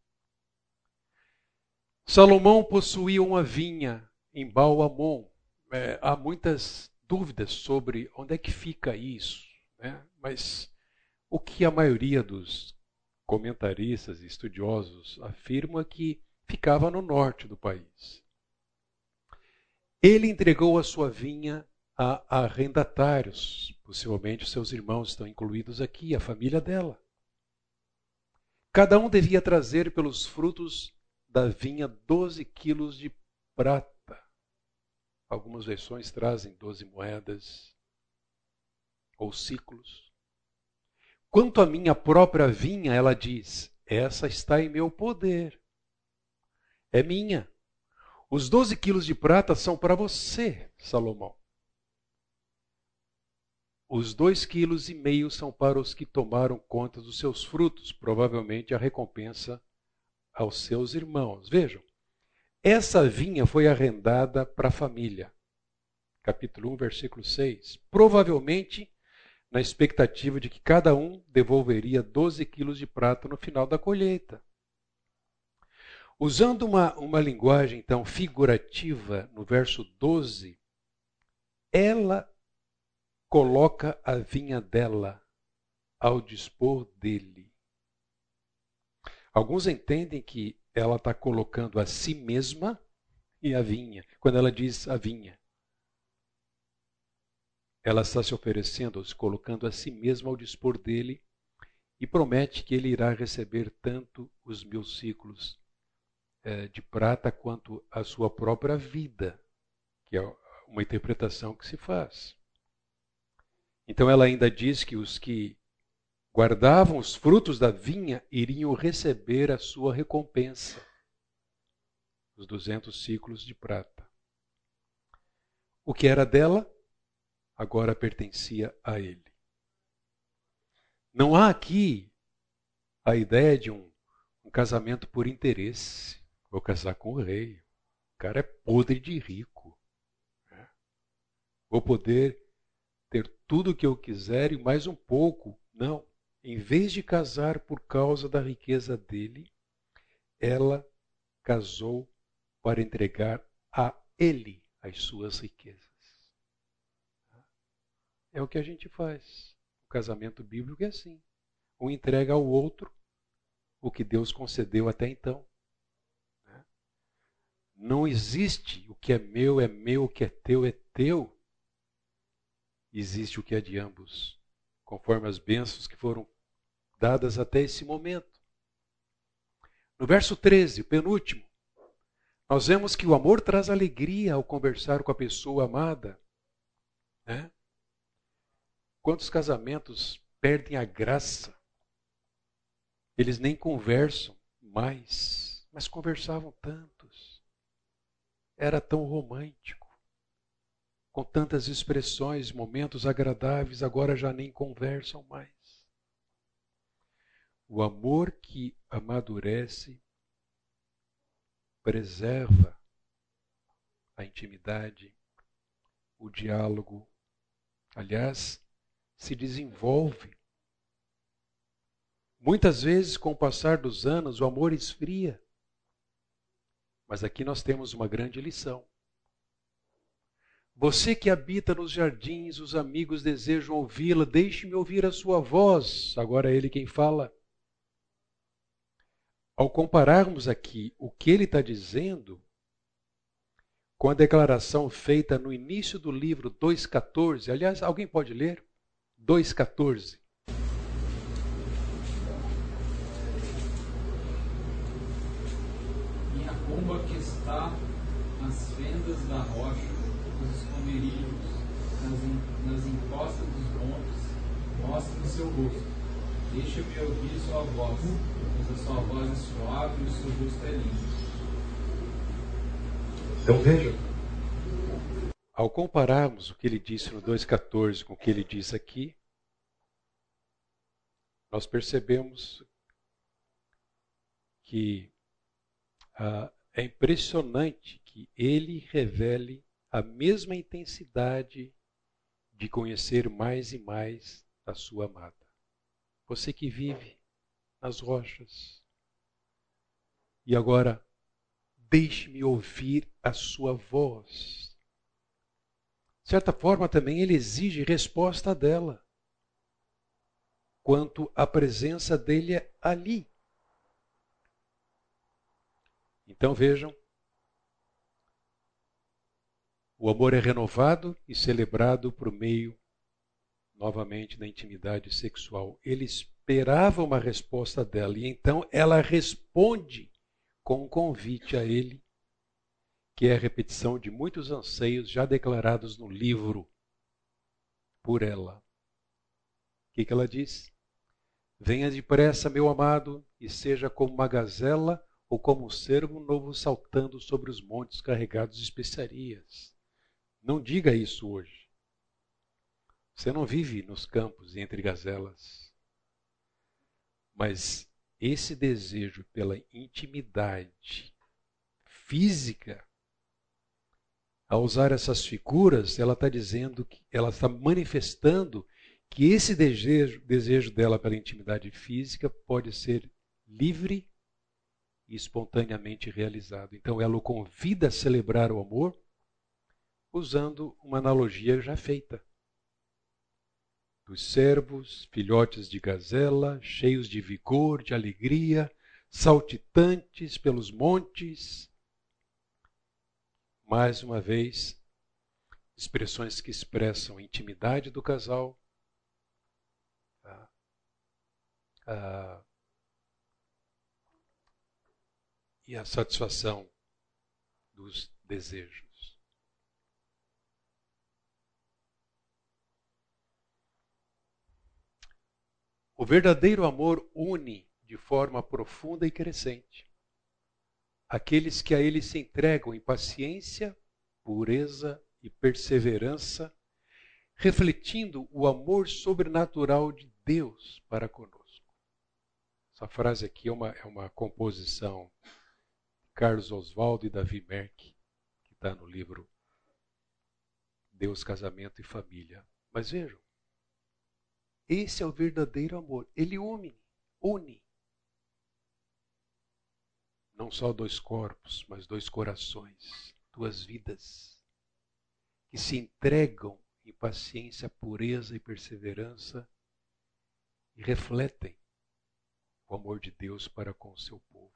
S1: Salomão possuía uma vinha em Baal-Amon. É, há muitas dúvidas sobre onde é que fica isso, né? mas o que a maioria dos comentaristas e estudiosos afirma é que ficava no norte do país. Ele entregou a sua vinha a arrendatários. Possivelmente seus irmãos estão incluídos aqui, a família dela. Cada um devia trazer pelos frutos da vinha 12 quilos de prata. Algumas versões trazem 12 moedas ou ciclos. Quanto à minha própria vinha, ela diz: essa está em meu poder. é minha. Os 12 quilos de prata são para você, Salomão. Os dois quilos e meio são para os que tomaram conta dos seus frutos, provavelmente a recompensa aos seus irmãos. Vejam, essa vinha foi arrendada para a família. Capítulo 1, versículo 6. Provavelmente na expectativa de que cada um devolveria 12 quilos de prata no final da colheita. Usando uma, uma linguagem então figurativa, no verso 12, ela coloca a vinha dela ao dispor dele. Alguns entendem que ela está colocando a si mesma e a vinha, quando ela diz a vinha. Ela está se oferecendo, se colocando a si mesma ao dispor dele e promete que ele irá receber tanto os mil ciclos é, de prata quanto a sua própria vida, que é uma interpretação que se faz. Então ela ainda diz que os que guardavam os frutos da vinha iriam receber a sua recompensa, os 200 ciclos de prata. O que era dela, agora pertencia a ele. Não há aqui a ideia de um, um casamento por interesse. Vou casar com o rei. O cara é podre de rico. Né? Vou poder tudo o que eu quiser e mais um pouco. Não. Em vez de casar por causa da riqueza dele, ela casou para entregar a ele as suas riquezas. É o que a gente faz. O casamento bíblico é assim. Um entrega ao outro o que Deus concedeu até então. Não existe o que é meu é meu, o que é teu é teu existe o que é de ambos, conforme as bênçãos que foram dadas até esse momento. No verso 13, o penúltimo, nós vemos que o amor traz alegria ao conversar com a pessoa amada. Né? Quantos casamentos perdem a graça? Eles nem conversam mais, mas conversavam tantos. Era tão romântico com tantas expressões, momentos agradáveis, agora já nem conversam mais. O amor que amadurece preserva a intimidade, o diálogo. Aliás, se desenvolve. Muitas vezes, com o passar dos anos, o amor esfria. Mas aqui nós temos uma grande lição. Você que habita nos jardins, os amigos desejam ouvi-la, deixe-me ouvir a sua voz. Agora é ele quem fala. Ao compararmos aqui o que ele está dizendo com a declaração feita no início do livro 2,14, aliás, alguém pode ler? 2,14.
S2: Minha pomba que está nas fendas da rocha encostas dos montes, mostre o seu rosto. Deixa-me ouvir sua voz, pois a sua voz é suave e o seu rosto é lindo.
S1: Então vejam. Ao compararmos o que ele disse no 2,14 com o que ele diz aqui, nós percebemos que ah, é impressionante que ele revele a mesma intensidade de conhecer mais e mais a sua amada. Você que vive nas rochas. E agora, deixe-me ouvir a sua voz. De certa forma, também ele exige resposta dela quanto à presença dele ali. Então vejam, o amor é renovado e celebrado por meio, novamente, da intimidade sexual. Ele esperava uma resposta dela e então ela responde com um convite a ele, que é a repetição de muitos anseios já declarados no livro por ela. O que, que ela diz? Venha depressa, meu amado, e seja como uma gazela ou como um cervo novo saltando sobre os montes carregados de especiarias. Não diga isso hoje. Você não vive nos campos e entre gazelas. Mas esse desejo pela intimidade física, ao usar essas figuras, ela está dizendo que ela está manifestando que esse desejo, desejo dela pela intimidade física pode ser livre e espontaneamente realizado. Então ela o convida a celebrar o amor usando uma analogia já feita. Dos servos, filhotes de gazela, cheios de vigor, de alegria, saltitantes pelos montes. Mais uma vez, expressões que expressam a intimidade do casal, a, a, e a satisfação dos desejos. O verdadeiro amor une de forma profunda e crescente aqueles que a ele se entregam em paciência, pureza e perseverança, refletindo o amor sobrenatural de Deus para conosco. Essa frase aqui é uma, é uma composição de Carlos Oswaldo e Davi Merck, que está no livro Deus, Casamento e Família. Mas vejam, esse é o verdadeiro amor. Ele une, une. Não só dois corpos, mas dois corações, duas vidas, que se entregam em paciência, pureza e perseverança e refletem o amor de Deus para com o seu povo.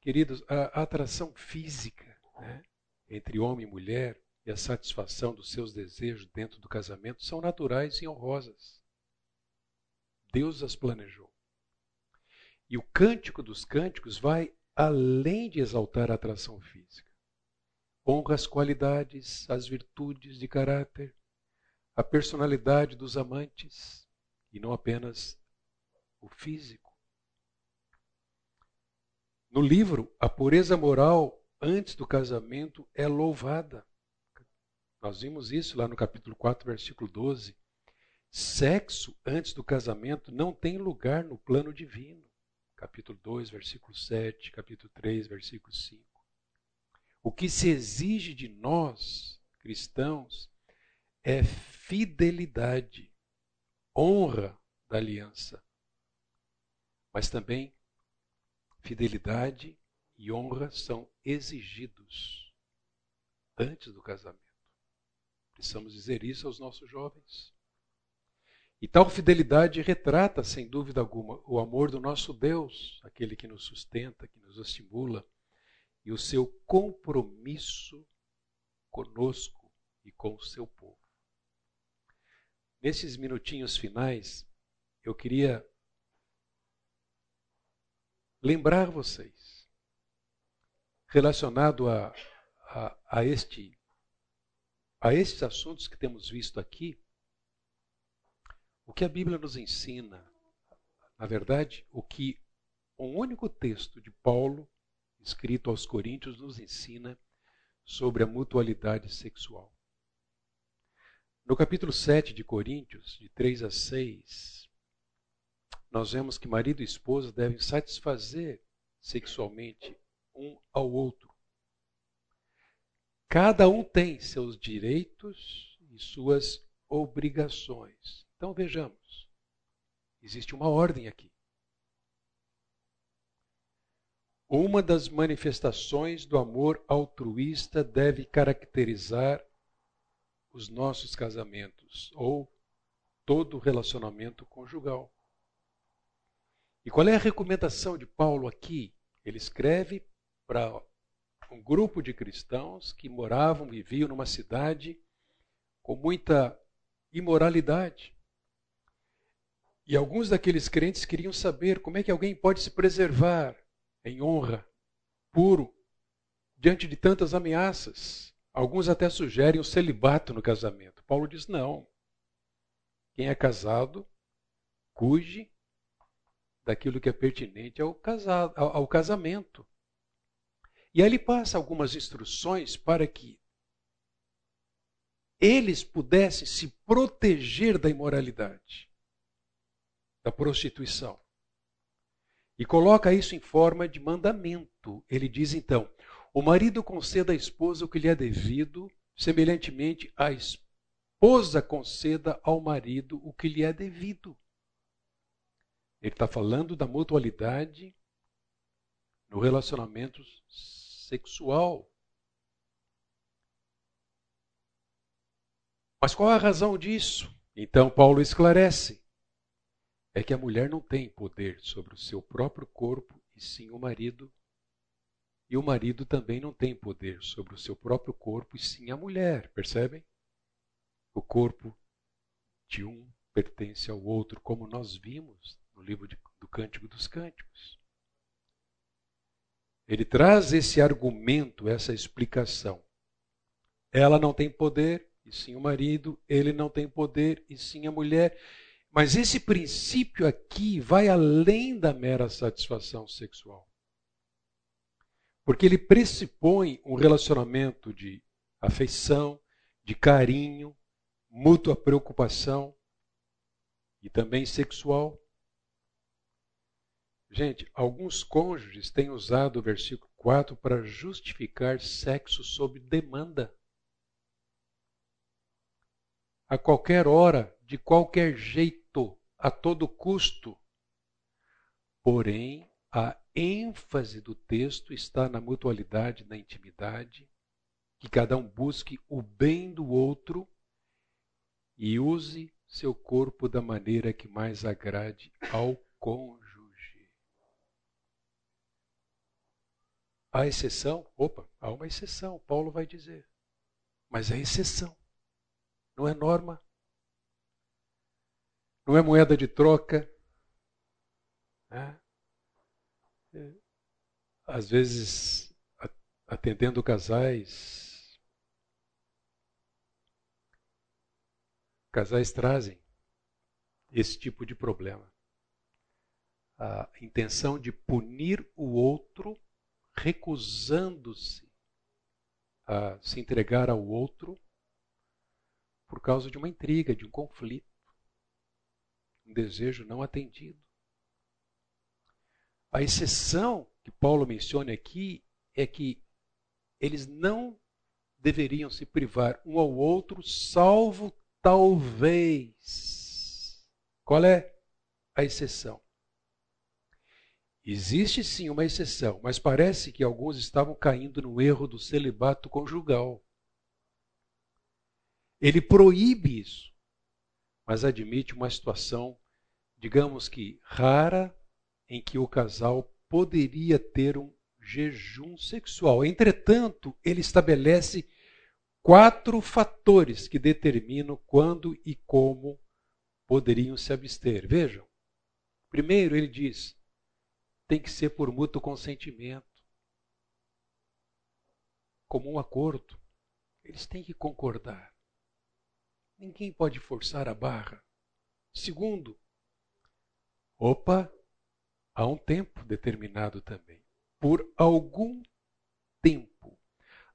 S1: Queridos, a atração física né, entre homem e mulher e a satisfação dos seus desejos dentro do casamento são naturais e honrosas. Deus as planejou. E o cântico dos cânticos vai além de exaltar a atração física. Honra as qualidades, as virtudes de caráter, a personalidade dos amantes e não apenas o físico. No livro, a pureza moral antes do casamento é louvada. Nós vimos isso lá no capítulo 4, versículo 12. Sexo antes do casamento não tem lugar no plano divino. Capítulo 2, versículo 7, capítulo 3, versículo 5. O que se exige de nós, cristãos, é fidelidade, honra da aliança, mas também fidelidade e honra são exigidos antes do casamento. Precisamos dizer isso aos nossos jovens. E tal fidelidade retrata, sem dúvida alguma, o amor do nosso Deus, aquele que nos sustenta, que nos estimula, e o seu compromisso conosco e com o seu povo. Nesses minutinhos finais, eu queria lembrar vocês, relacionado a, a, a este a esses assuntos que temos visto aqui, o que a Bíblia nos ensina, na verdade, o que um único texto de Paulo, escrito aos Coríntios, nos ensina sobre a mutualidade sexual. No capítulo 7 de Coríntios, de 3 a 6, nós vemos que marido e esposa devem satisfazer sexualmente um ao outro Cada um tem seus direitos e suas obrigações. Então vejamos. Existe uma ordem aqui. Uma das manifestações do amor altruísta deve caracterizar os nossos casamentos ou todo relacionamento conjugal. E qual é a recomendação de Paulo aqui? Ele escreve para um grupo de cristãos que moravam, viviam numa cidade com muita imoralidade. E alguns daqueles crentes queriam saber como é que alguém pode se preservar em honra, puro, diante de tantas ameaças. Alguns até sugerem o celibato no casamento. Paulo diz: não. Quem é casado, cuide daquilo que é pertinente ao, casado, ao, ao casamento. E aí ele passa algumas instruções para que eles pudessem se proteger da imoralidade, da prostituição. E coloca isso em forma de mandamento. Ele diz então: o marido conceda à esposa o que lhe é devido, semelhantemente a esposa conceda ao marido o que lhe é devido. Ele está falando da mutualidade no relacionamento sexual. Mas qual a razão disso? Então Paulo esclarece: é que a mulher não tem poder sobre o seu próprio corpo, e sim o marido. E o marido também não tem poder sobre o seu próprio corpo, e sim a mulher, percebem? O corpo de um pertence ao outro, como nós vimos no livro de, do Cântico dos Cânticos. Ele traz esse argumento, essa explicação. Ela não tem poder, e sim o marido, ele não tem poder, e sim a mulher. Mas esse princípio aqui vai além da mera satisfação sexual. Porque ele pressupõe um relacionamento de afeição, de carinho, mútua preocupação e também sexual. Gente, alguns cônjuges têm usado o versículo 4 para justificar sexo sob demanda. A qualquer hora, de qualquer jeito, a todo custo. Porém, a ênfase do texto está na mutualidade, na intimidade, que cada um busque o bem do outro e use seu corpo da maneira que mais agrade ao cônjuge. Há exceção? Opa, há uma exceção, Paulo vai dizer. Mas é exceção, não é norma, não é moeda de troca. Né? às vezes, atendendo casais, casais trazem esse tipo de problema. A intenção de punir o outro, recusando-se a se entregar ao outro por causa de uma intriga, de um conflito, um desejo não atendido. A exceção que Paulo menciona aqui é que eles não deveriam se privar um ao outro, salvo talvez. Qual é a exceção? Existe sim uma exceção, mas parece que alguns estavam caindo no erro do celibato conjugal. Ele proíbe isso, mas admite uma situação, digamos que rara, em que o casal poderia ter um jejum sexual. Entretanto, ele estabelece quatro fatores que determinam quando e como poderiam se abster. Vejam. Primeiro, ele diz: tem que ser por mútuo consentimento, comum acordo. Eles têm que concordar. Ninguém pode forçar a barra. Segundo, opa, Há um tempo determinado também. Por algum tempo.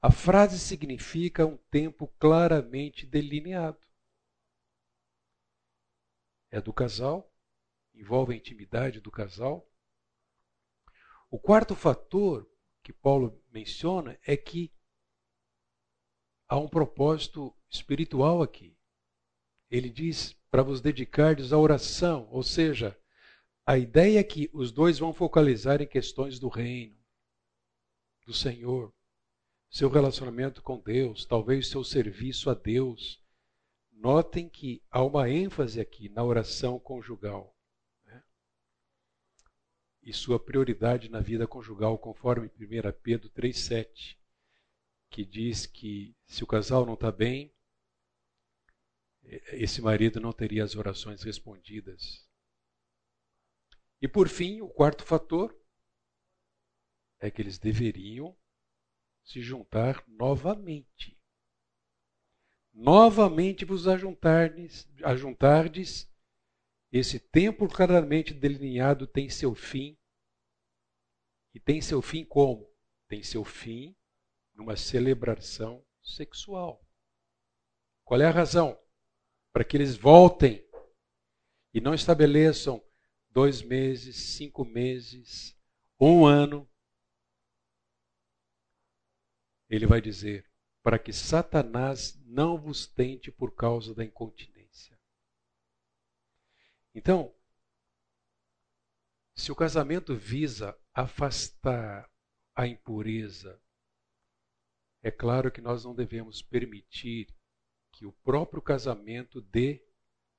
S1: A frase significa um tempo claramente delineado. É do casal, envolve a intimidade do casal. O quarto fator que Paulo menciona é que há um propósito espiritual aqui. Ele diz para vos dedicardes à oração, ou seja, a ideia é que os dois vão focalizar em questões do reino, do Senhor, seu relacionamento com Deus, talvez seu serviço a Deus. Notem que há uma ênfase aqui na oração conjugal. E sua prioridade na vida conjugal, conforme 1 Pedro 3,7, que diz que se o casal não está bem, esse marido não teria as orações respondidas. E por fim, o quarto fator é que eles deveriam se juntar novamente. Novamente vos ajuntardes, ajuntardes Esse tempo claramente delineado tem seu fim. E tem seu fim como? Tem seu fim numa celebração sexual. Qual é a razão? Para que eles voltem e não estabeleçam dois meses, cinco meses, um ano. Ele vai dizer: para que Satanás não vos tente por causa da incontinência. Então, se o casamento visa afastar a impureza, é claro que nós não devemos permitir que o próprio casamento dê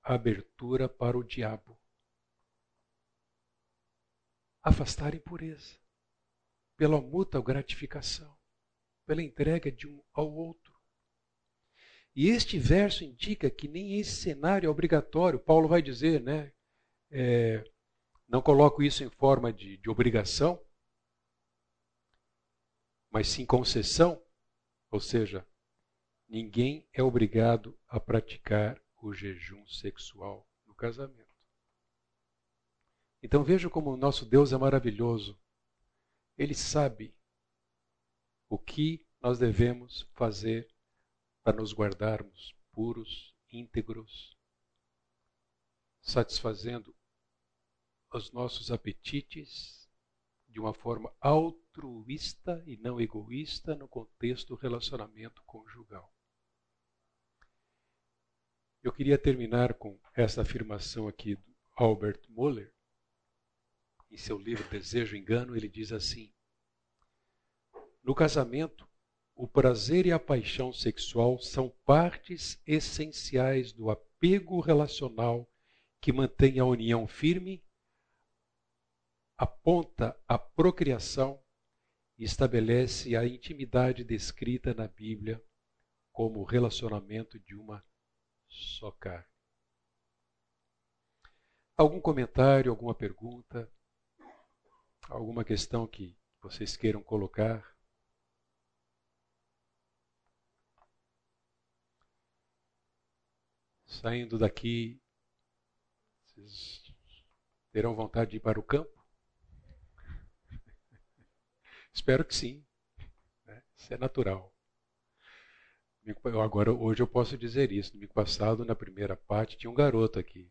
S1: abertura para o diabo. Afastar a impureza pela mútua gratificação pela entrega de um ao outro. E este verso indica que nem esse cenário é obrigatório. Paulo vai dizer, né? É, não coloco isso em forma de, de obrigação, mas sim concessão. Ou seja, ninguém é obrigado a praticar o jejum sexual no casamento. Então veja como o nosso Deus é maravilhoso. Ele sabe o que nós devemos fazer para nos guardarmos puros, íntegros, satisfazendo os nossos apetites de uma forma altruísta e não egoísta no contexto do relacionamento conjugal. Eu queria terminar com essa afirmação aqui do Albert Moller. Em seu livro Desejo e Engano, ele diz assim: no casamento, o prazer e a paixão sexual são partes essenciais do apego relacional que mantém a união firme, aponta a procriação e estabelece a intimidade descrita na Bíblia como o relacionamento de uma só carne. Algum comentário, alguma pergunta, alguma questão que vocês queiram colocar? Saindo daqui, vocês terão vontade de ir para o campo? Espero que sim. Né? Isso é natural. Agora, hoje eu posso dizer isso. No domingo passado, na primeira parte, tinha um garoto aqui.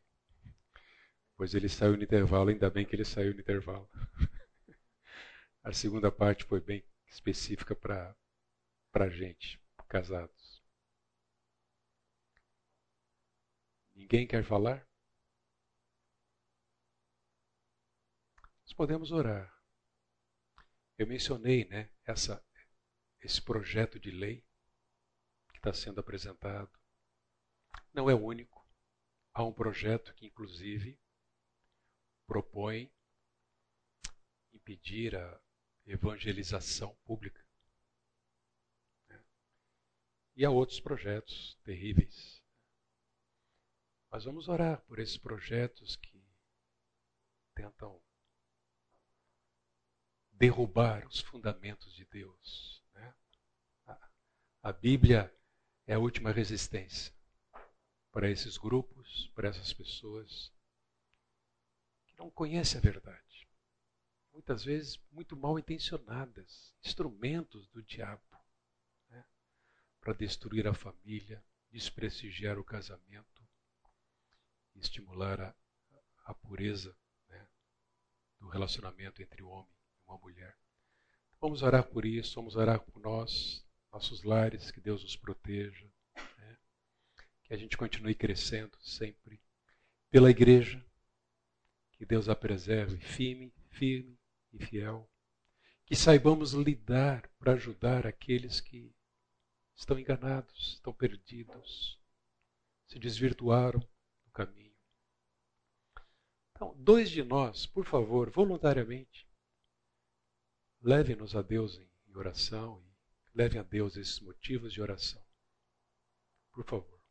S1: Pois ele saiu no intervalo, ainda bem que ele saiu no intervalo. A segunda parte foi bem específica para a gente, casados. Ninguém quer falar? Nós podemos orar. Eu mencionei, né, essa, esse projeto de lei que está sendo apresentado. Não é o único. Há um projeto que, inclusive, propõe impedir a evangelização pública. Né? E há outros projetos terríveis mas vamos orar por esses projetos que tentam derrubar os fundamentos de Deus. Né? A Bíblia é a última resistência para esses grupos, para essas pessoas que não conhecem a verdade. Muitas vezes muito mal intencionadas, instrumentos do diabo né? para destruir a família, desprestigiar o casamento estimular a, a pureza né, do relacionamento entre o homem e uma mulher. Vamos orar por isso, vamos orar por nós, nossos lares, que Deus nos proteja, né, que a gente continue crescendo sempre pela igreja, que Deus a preserve firme, firme e fiel, que saibamos lidar para ajudar aqueles que estão enganados, estão perdidos, se desvirtuaram do caminho. Então, dois de nós, por favor, voluntariamente, levem-nos a Deus em oração e levem a Deus esses motivos de oração. Por favor.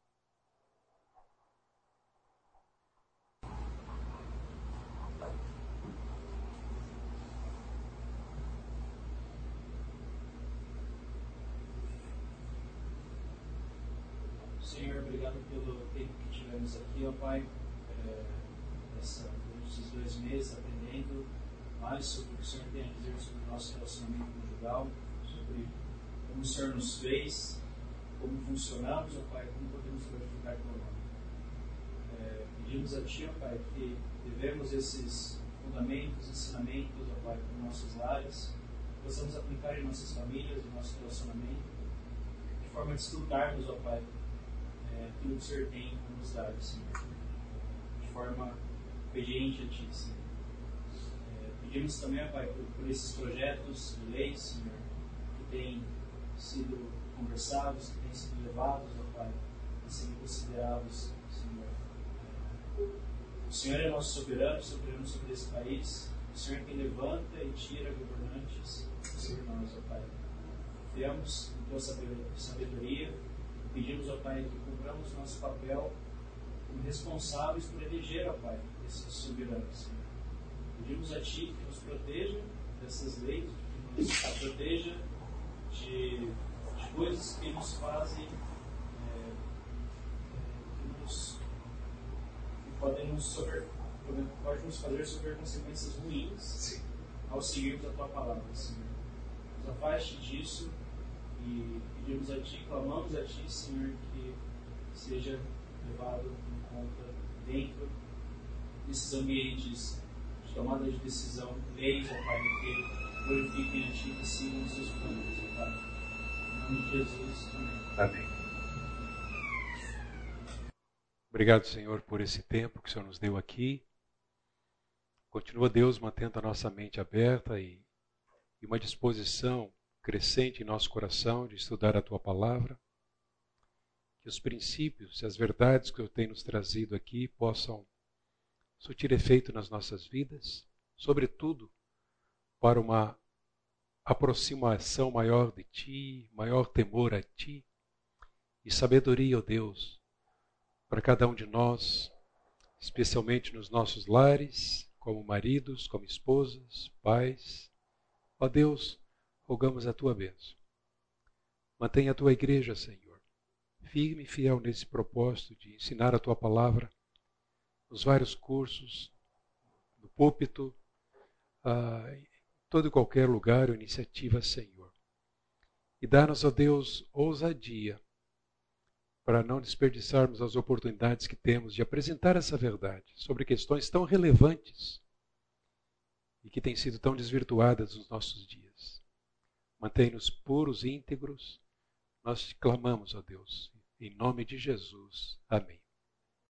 S2: Senhor, obrigado pelo tempo que tivemos aqui, ó Pai.
S3: Meses, aprendendo mais sobre o que o Senhor tem a dizer sobre o nosso relacionamento conjugal, sobre como o Senhor nos fez, como funcionamos, ó Pai, como podemos glorificar teu nome. É, pedimos a Ti, ó Pai, que devemos esses fundamentos, ensinamentos, ó Pai, para nossos lares, possamos aplicar em nossas famílias, em nosso relacionamento, de forma a desfrutarmos, ó Pai, é, aquilo que o Senhor tem para nos dar, Senhor, de forma obediente a Ti, Senhor. É, pedimos também, Pai, por, por esses projetos de lei, Senhor, que têm sido conversados, que têm sido levados, ó Pai, a serem considerados, Senhor. O Senhor é nosso soberano, soberano sobre esse país. O Senhor quem levanta e tira governantes sobre nós, ó Pai. Confiamos em Tua sabedoria. Pedimos, ó Pai, que cumpramos nosso papel como responsáveis por eleger, ó Pai, esses soberanos. Pedimos a Ti proteja dessas leis, que nos proteja de, de coisas que nos fazem, é, que, nos, que podem nos, sofrer, pode nos fazer sofrer consequências ruins Sim. ao seguirmos a Tua palavra, Senhor. Nos afaste disso e pedimos a Ti, clamamos a Ti, Senhor, que seja levado em conta dentro desses ambientes tomada de decisão, leis, ó Pai, que glorifiquem a Ti e sigam os seus planos, ó Pai. Em nome de Jesus, amém.
S1: Amém. Obrigado, Senhor, por esse tempo que o Senhor nos deu aqui. Continua, Deus, mantendo a nossa mente aberta e, e uma disposição crescente em nosso coração de estudar a Tua palavra. Que os princípios e as verdades que eu tenho nos trazido aqui possam surtir efeito nas nossas vidas, sobretudo para uma aproximação maior de Ti, maior temor a Ti e sabedoria, ó oh Deus, para cada um de nós, especialmente nos nossos lares, como maridos, como esposas, pais. Ó oh Deus, rogamos a Tua bênção. Mantenha a Tua igreja, Senhor, firme e fiel nesse propósito de ensinar a Tua palavra nos vários cursos, no púlpito, uh, em todo e qualquer lugar ou iniciativa, Senhor. E dá-nos, ó Deus, ousadia para não desperdiçarmos as oportunidades que temos de apresentar essa verdade sobre questões tão relevantes e que têm sido tão desvirtuadas nos nossos dias. Mantém-nos puros e íntegros. Nós te clamamos, ó Deus, em nome de Jesus. Amém.